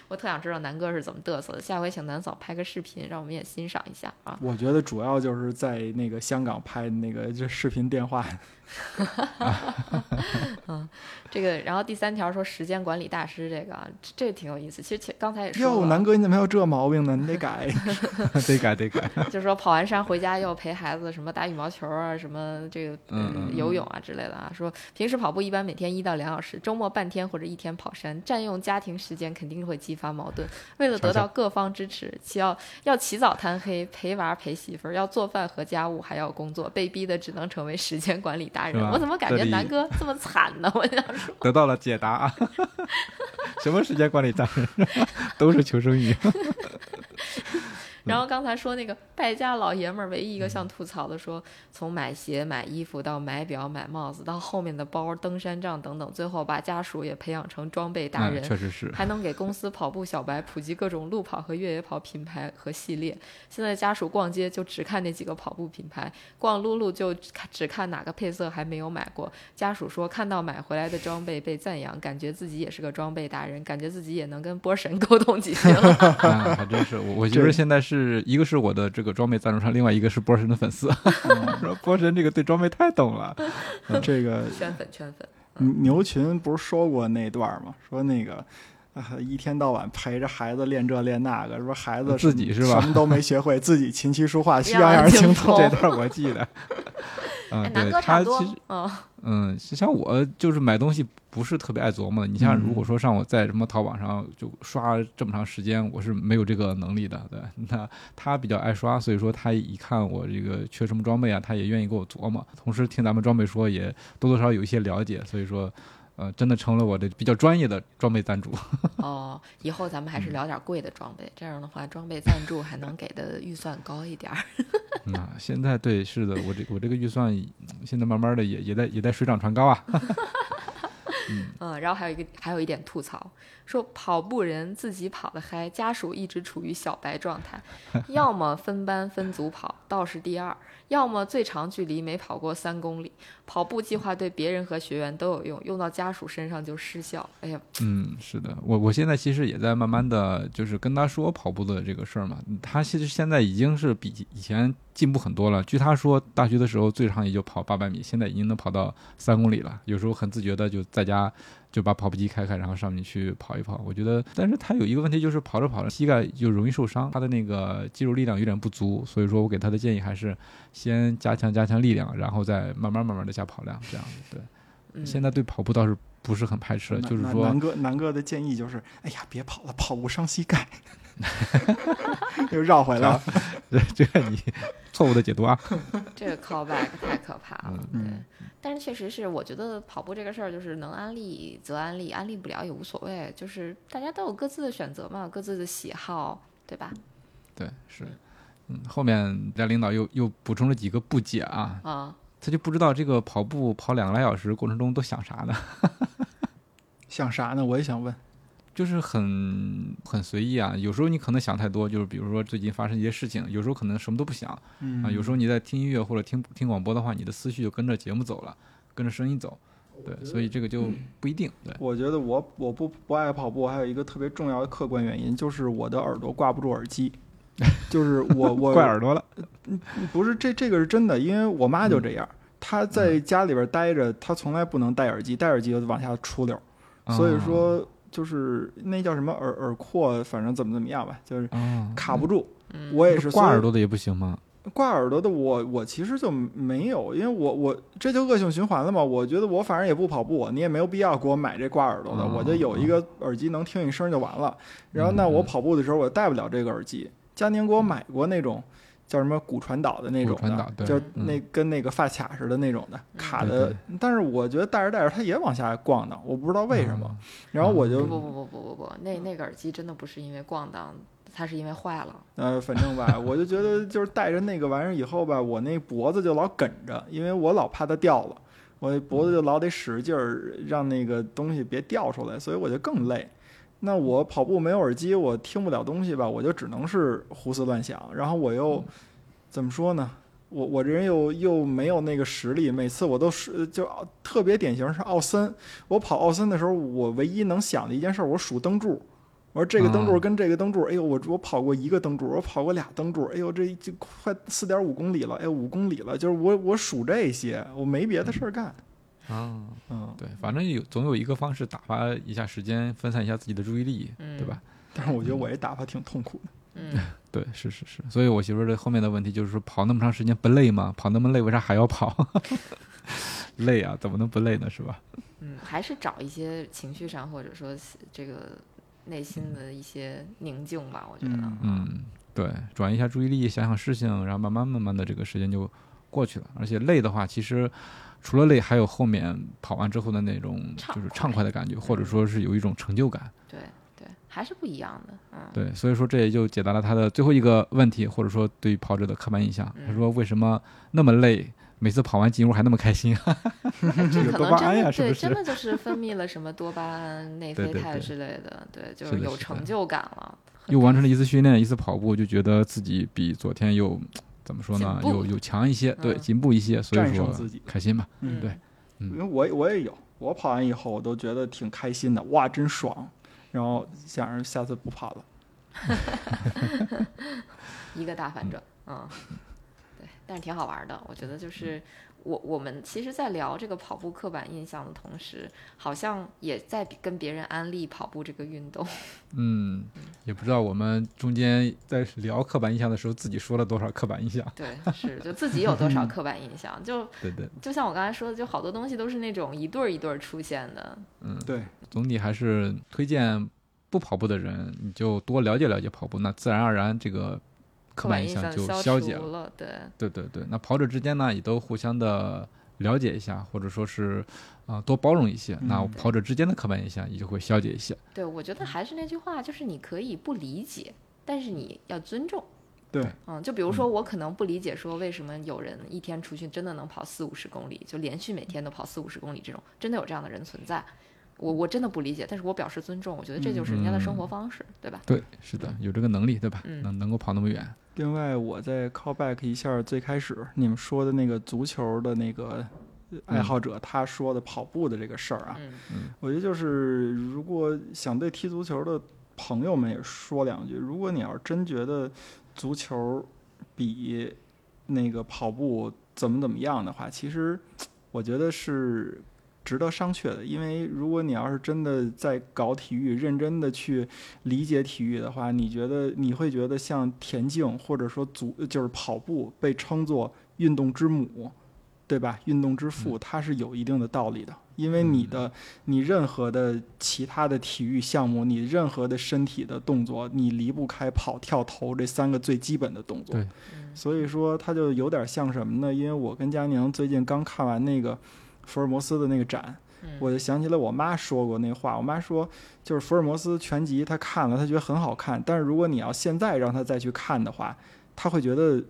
B: 我特想知道南哥是怎么嘚瑟的，下回请南嫂拍个视频，让我们也欣赏一下啊。
C: 我觉得主要就是在那个香港拍那个这视频电话，*laughs*
B: 这个，然后第三条说时间管理大师，这个啊，这这挺有意思。其实前刚才也说
C: 哟，
B: 了，
C: 南哥你怎么还有这毛病呢？你得改。*laughs* *laughs*
A: 得改得改，
B: 就是说跑完山回家又陪孩子什么打羽毛球啊，什么这个
A: 嗯
B: 游泳啊之类的啊。说平时跑步一般每天一到两小时，周末半天或者一天跑山，占用家庭时间肯定会激发矛盾。为了得到各方支持，起要要起早贪黑，陪娃陪媳妇儿，要做饭和家务，还要工作，被逼的只能成为时间管理达人。我怎么感觉南哥这么惨呢？我想说，*laughs*
A: 得到了解答啊。*laughs* 什么时间管理达人 *laughs* 都是求生欲。
B: 然后刚才说那个败家老爷们儿，唯一一个想吐槽的说，从买鞋、买衣服到买表、买帽子，到后面的包、登山杖等等，最后把家属也培养成装备达
A: 嗯，
B: 人。
A: 确实是。
B: 还能给公司跑步小白普及各种路跑和越野跑品牌和系列。现在家属逛街就只看那几个跑步品牌，逛撸撸就只看哪个配色还没有买过。家属说看到买回来的装备被赞扬，感觉自己也是个装备达人，感觉自己也能跟波神沟通几 *laughs* 句了。
A: 啊，*laughs* 还真是我，我觉得现在是一个是我的这个装备赞助商，另外一个是波神的粉丝。*laughs* 说波神这个对装备太懂了，*laughs*
C: 这个
B: 圈粉圈粉，
C: 牛群不是说过那段吗？说那个，啊，*laughs* 一天到晚陪着孩子练这练那个，说孩子
A: 自己是吧
C: 什么都没学会，自己琴棋书画西
B: 样
C: 样样
B: 精
C: 精通。
A: 这段我记得。*laughs* 嗯对他其实，
B: 嗯
A: 嗯，像我就是买东西不是特别爱琢磨的。你像如果
C: 嗯
A: 说让我在什么淘宝上就刷这么长时间，我是没有这个能力的。对，那他比较爱刷，所以说他一看我这个缺什么装备啊，他也愿意给我琢磨。同时听咱们装备说，也多多少少有一些了解，所以说。呃，真的成了我的比较专业的装备赞助。*laughs*
B: 哦，以后咱们
A: 嗯
B: 还是聊点贵的装备，这样的话装备赞助还能给的预算高一点儿。
A: 嗯啊，现在对是的，我这我这个预算嗯现在慢慢的也也在也在水涨船高啊。*laughs*
B: 嗯，然后还有一个还有一点吐槽，说跑步人自己跑得嗨，家属一直处于小白状态，*laughs* 要么分班分组跑，倒是第二，要么最长距离没跑过三公里。跑步计划对别人和学员都有用，用到家属身上就失效。哎呀，
A: 嗯，是的，我我现在其实也在慢慢的就是跟他说跑步的这个事儿嘛。他其实现在已经是比以前进步很多了。据他说，大学的时候最长也就跑八百米，现在已经能跑到三公里了。有时候很自觉的就在家就把跑步机开开，然后上面去跑一跑。我觉得，但是他有一个问题就是跑着跑着膝盖就容易受伤，他的那个肌肉力量有点不足，所以说我给他的建议还是先加强加强力量，然后再慢慢慢慢的加跑量，这样子。对，
B: 嗯，
A: 现在对跑步倒是不是很排斥了，就是说
C: 那南哥南哥的建议就是，哎呀，别跑了，跑步伤膝盖。*laughs* 又绕回来了。*laughs*
A: 这 *laughs* 这个你错误的解读啊。*laughs*
B: 这个 callback 太可怕了。
C: 嗯
B: 对，但是确实是，我觉得跑步这个事儿就是能安利则安利，安利不了也无所谓，就是大家都有各自的选择嘛，各自的喜好，对吧？
A: 对，是，嗯，后面家领导又又补充了几个不解啊，
B: 啊，
A: 他就不知道这个跑步跑两个来小时过程中都想啥呢？*laughs*
C: 想啥呢？我也想问。
A: 就是很很随意啊，有时候你可能想太多，就是比如说最近发生一些事情，有时候可能什么都不想
C: 嗯
A: 啊，有时候你在听音乐或者听听广播的话，你的思绪就跟着节目走了，跟着声音走，对，所以这个就 *clears throat* 不一定，对，
C: 我觉得我我不不爱跑步，还有一个特别重要的客观原因，就是我的耳朵挂不住耳机。*laughs* 就是我我
A: 怪耳朵了，
C: 不是这这个是真的，因为我妈
A: 嗯
C: 就这样，她在家里边待着，她从来不能戴耳机，戴耳机就往下出溜儿，所以
A: 啊
C: 说就是那叫什么耳耳廓，反正怎么怎么样吧，就是
A: 啊，
C: 卡不住。
B: 嗯，
C: 我也是
A: 挂耳朵的也不行吗？
C: 挂耳朵的我我其实就没有，因为我我这就恶性循环了嘛。我觉得我反正也不跑步，你也没有必要给我买这挂耳朵的，
A: 哦
C: 我就有一个耳机能听一声就完了。然后那
A: 嗯
C: 我跑步的时候我戴不了这个耳机，佳宁给我买过那种叫什么骨传导的那种
A: 骨传导对
C: 的，就
A: 嗯
C: 那跟那个发卡似的那种的卡的
A: 对，
C: 但是我觉得戴着戴着它也往下逛荡，我不知道为什么。
A: 啊
C: 然后我就
B: 不不不不不不不，那那个耳机真的不是因为咣当，它是因为坏了。
C: 呃，反正吧，我就觉得就是戴着那个玩意儿以后吧，我那脖子就老梗着，因为我老怕它掉了，我脖子就老得使劲儿让那个东西别掉出来，所以我就更累。那我跑步没有耳机，我听不了东西吧，我就只能是胡思乱想，然后我又怎么说呢？我我这人又又没有那个实力，每次我都是就特别典型是奥森。我跑奥森的时候，我唯一能想的一件事，我数灯柱。我说这个灯柱
A: 啊
C: 跟这个灯柱，哎呦，我我跑过一个灯柱，我跑过俩灯柱，哎呦，这就快四点五公里了，哎，五公里了，就是我我数这些，我没别的事儿干。
A: 啊，
C: 嗯，
A: 对，反正有总有一个方式打发一下时间，分散一下自己的注意力，
B: 嗯
A: 对吧？
C: 但是我觉得我这打发挺痛苦的。
B: 嗯，*laughs*
A: 对，是是是，所以我媳妇儿这后面的问题就是说，跑那么长时间不累吗？跑那么累，为啥还要跑？*laughs* 累啊，怎么能不累呢？是吧？
B: 嗯，还是找一些情绪上或者说这个内心的一些宁静吧，我觉得。
C: 嗯
A: 嗯，对，转移一下注意力，想想事情，然后慢慢慢慢的这个时间就过去了。而且累的话，其实除了累，还有后面跑完之后的那种就是
B: 畅快
A: 的感觉，或者说是有一种成就感。
B: 对对，还是不一样的。嗯，
A: 对，所以说这也就解答了他的最后一个问题，或者说对于跑者的刻板印象。他
B: 嗯
A: 说为什么那么累，每次跑完进屋还那么开心？*laughs*
B: 这
A: 有
B: 可能真
A: 多巴胺呀，
B: 的对，
A: 是不是？
B: 真的就是分泌了什么多巴胺、内啡肽之类的，对，就是是有成就感了。
A: 又完成了一次训练，一次跑步，就觉得自己比昨天又怎么说呢？
B: 进步
A: 又又强一些，对，
B: 嗯
A: 进步一些，所以说
C: 战胜自己
A: 开心吧。
B: 嗯
A: 对嗯
C: 因为我我也有，我跑完以后我都觉得挺开心的，哇，真爽。然后想着下次不跑了。*laughs*
B: 一个大反转，嗯，但是挺好玩的。我觉得就是我我们其实，在聊这个跑步刻板印象的同时，好像也在跟别人安利跑步这个运动。*laughs*
A: 嗯，也不知道我们中间在聊刻板印象的时候，自己说了多少刻板印象。*laughs*
B: 对，是就自己有多少刻板印象，就 *laughs*
A: 对对，
B: 就像我刚才说的，就好多东西都是那种一对儿一对儿出现的。
A: 嗯，
C: 对，
A: 总体还是推荐不跑步的人，你就多了解了解跑步，那自然而然这个刻板
B: 印
A: 象就
B: 消
A: 消解
B: 了。对，
A: 对对对，那跑者之间呢，也都互相的了解一下，或者说是啊、多包容一些，那
C: 嗯
A: 跑者之间的刻板印象也就会消解一些。
B: 对，我觉得还是那句话，就是你可以不理解，但是你要尊重。
C: 对，
B: 嗯，就比如说我可能不理解说为什么有人一天出去真的能跑四五十公里，就连续每天都跑四五十公里这种，真的有这样的人存在。我我真的不理解，但是我表示尊重，我觉得这就是人家的生活方式，对吧？
A: 对，是的，有这个能力，对吧？
B: 嗯
A: 能能够跑那么远。
C: 另外，我再 call back 一下最开始你们说的那个足球的那个呃爱好者，他说的跑步的这个事儿啊，
B: 嗯
C: 我觉得就是如果想对踢足球的朋友们也说两句，如果你要是真觉得足球比那个跑步怎么怎么样的话，其实我觉得是值得商榷的。因为如果你要是真的在搞体育，认真的去理解体育的话，你觉得你会觉得像田径或者说足就是跑步被称作运动之母，对吧？运动之父，它是有一定的道理的。因为你的你任何的其他的体育项目，你任何的身体的动作，你离不开跑、跳、投这三个最基本的动作。所以说，它就有点像什么呢？因为我跟佳宁最近刚看完那个福尔摩斯的那个展，
B: 嗯
C: 我就想起了我妈说过那话。我妈说，就是福尔摩斯全集她看了，她觉得很好看，但是如果你要现在让她再去看的话，她会觉得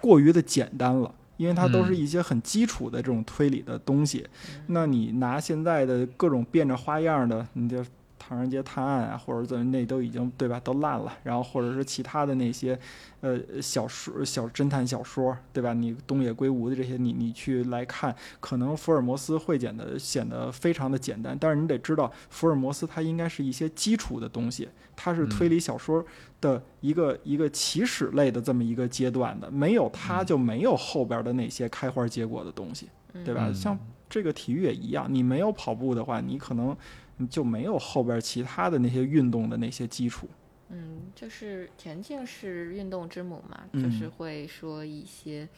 C: 过于的简单了。因为它都是
A: 嗯
C: 一些很基础的这种推理的东西，那你拿现在的各种变着花样的，你这《唐人街探案》啊，或者怎么那都已经对吧，都烂了。然后或者是其他的那些，呃，小说、小侦探小说，对吧？你东野圭吾的这些，你你去来看，可能福尔摩斯会显得显得非常的简单，但是你得知道，福尔摩斯它应该是一些基础的东西，它是推理小说的一个、一个起始类的这么一个阶段的，没有它就没有后边的那些开花结果的东西。对吧？
A: 嗯
C: 像这个体育也一样，你没有跑步的话，你可能你就没有后边其他的那些运动的那些基础。
B: 嗯，就是田径是运动之母嘛，
C: 嗯
B: 就是会说一些，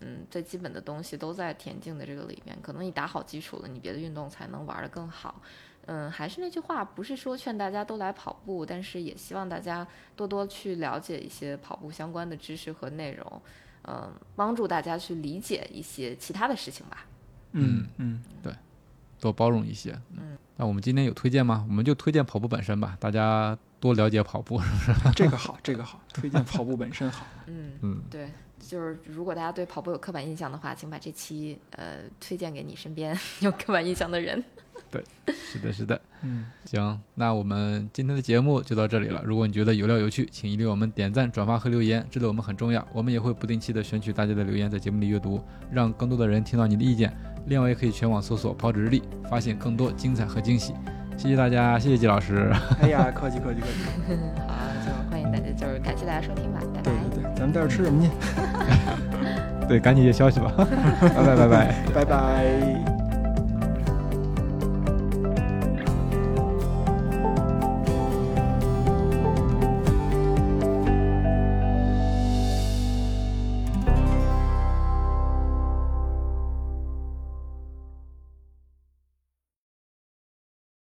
B: 嗯，最基本的东西都在田径的这个里面。可能你打好基础了，你别的运动才能玩得更好。嗯，还是那句话，不是说劝大家都来跑步，但是也希望大家多多去了解一些跑步相关的知识和内容，嗯，帮助大家去理解一些其他的事情吧。
A: 嗯
C: 嗯，对
A: 多包容一些。
B: 嗯，
A: 那我们今天有推荐吗？我们就推荐跑步本身吧，大家多了解跑步。
C: 是不是这个好，这个好，推荐跑步本身好。
B: 嗯，
A: 嗯，
B: 对，就是如果大家对跑步有刻板印象的话，请把这期呃推荐给你身边 *laughs* 有刻板印象的人。
A: 是的，是的。
C: 嗯，
A: 行，那我们今天的节目就到这里了。如果你觉得有料有趣，请一定为我们点赞、转发和留言，这对我们很重要。我们也会不定期的选取大家的留言，在节目里阅读，让更多的人听到你的意见。另外，也可以全网搜索“跑者日历”，发现更多精彩和惊喜。谢谢大家，谢谢季老师。
C: 哎呀，客气客气客气。*laughs*
B: 好，就欢迎大家，就是感谢大家收听吧，拜拜
C: 对。对对，咱们待会儿吃什么去？*laughs*
A: 对，赶紧接消息吧。拜 *laughs* 拜拜拜。
C: 拜拜。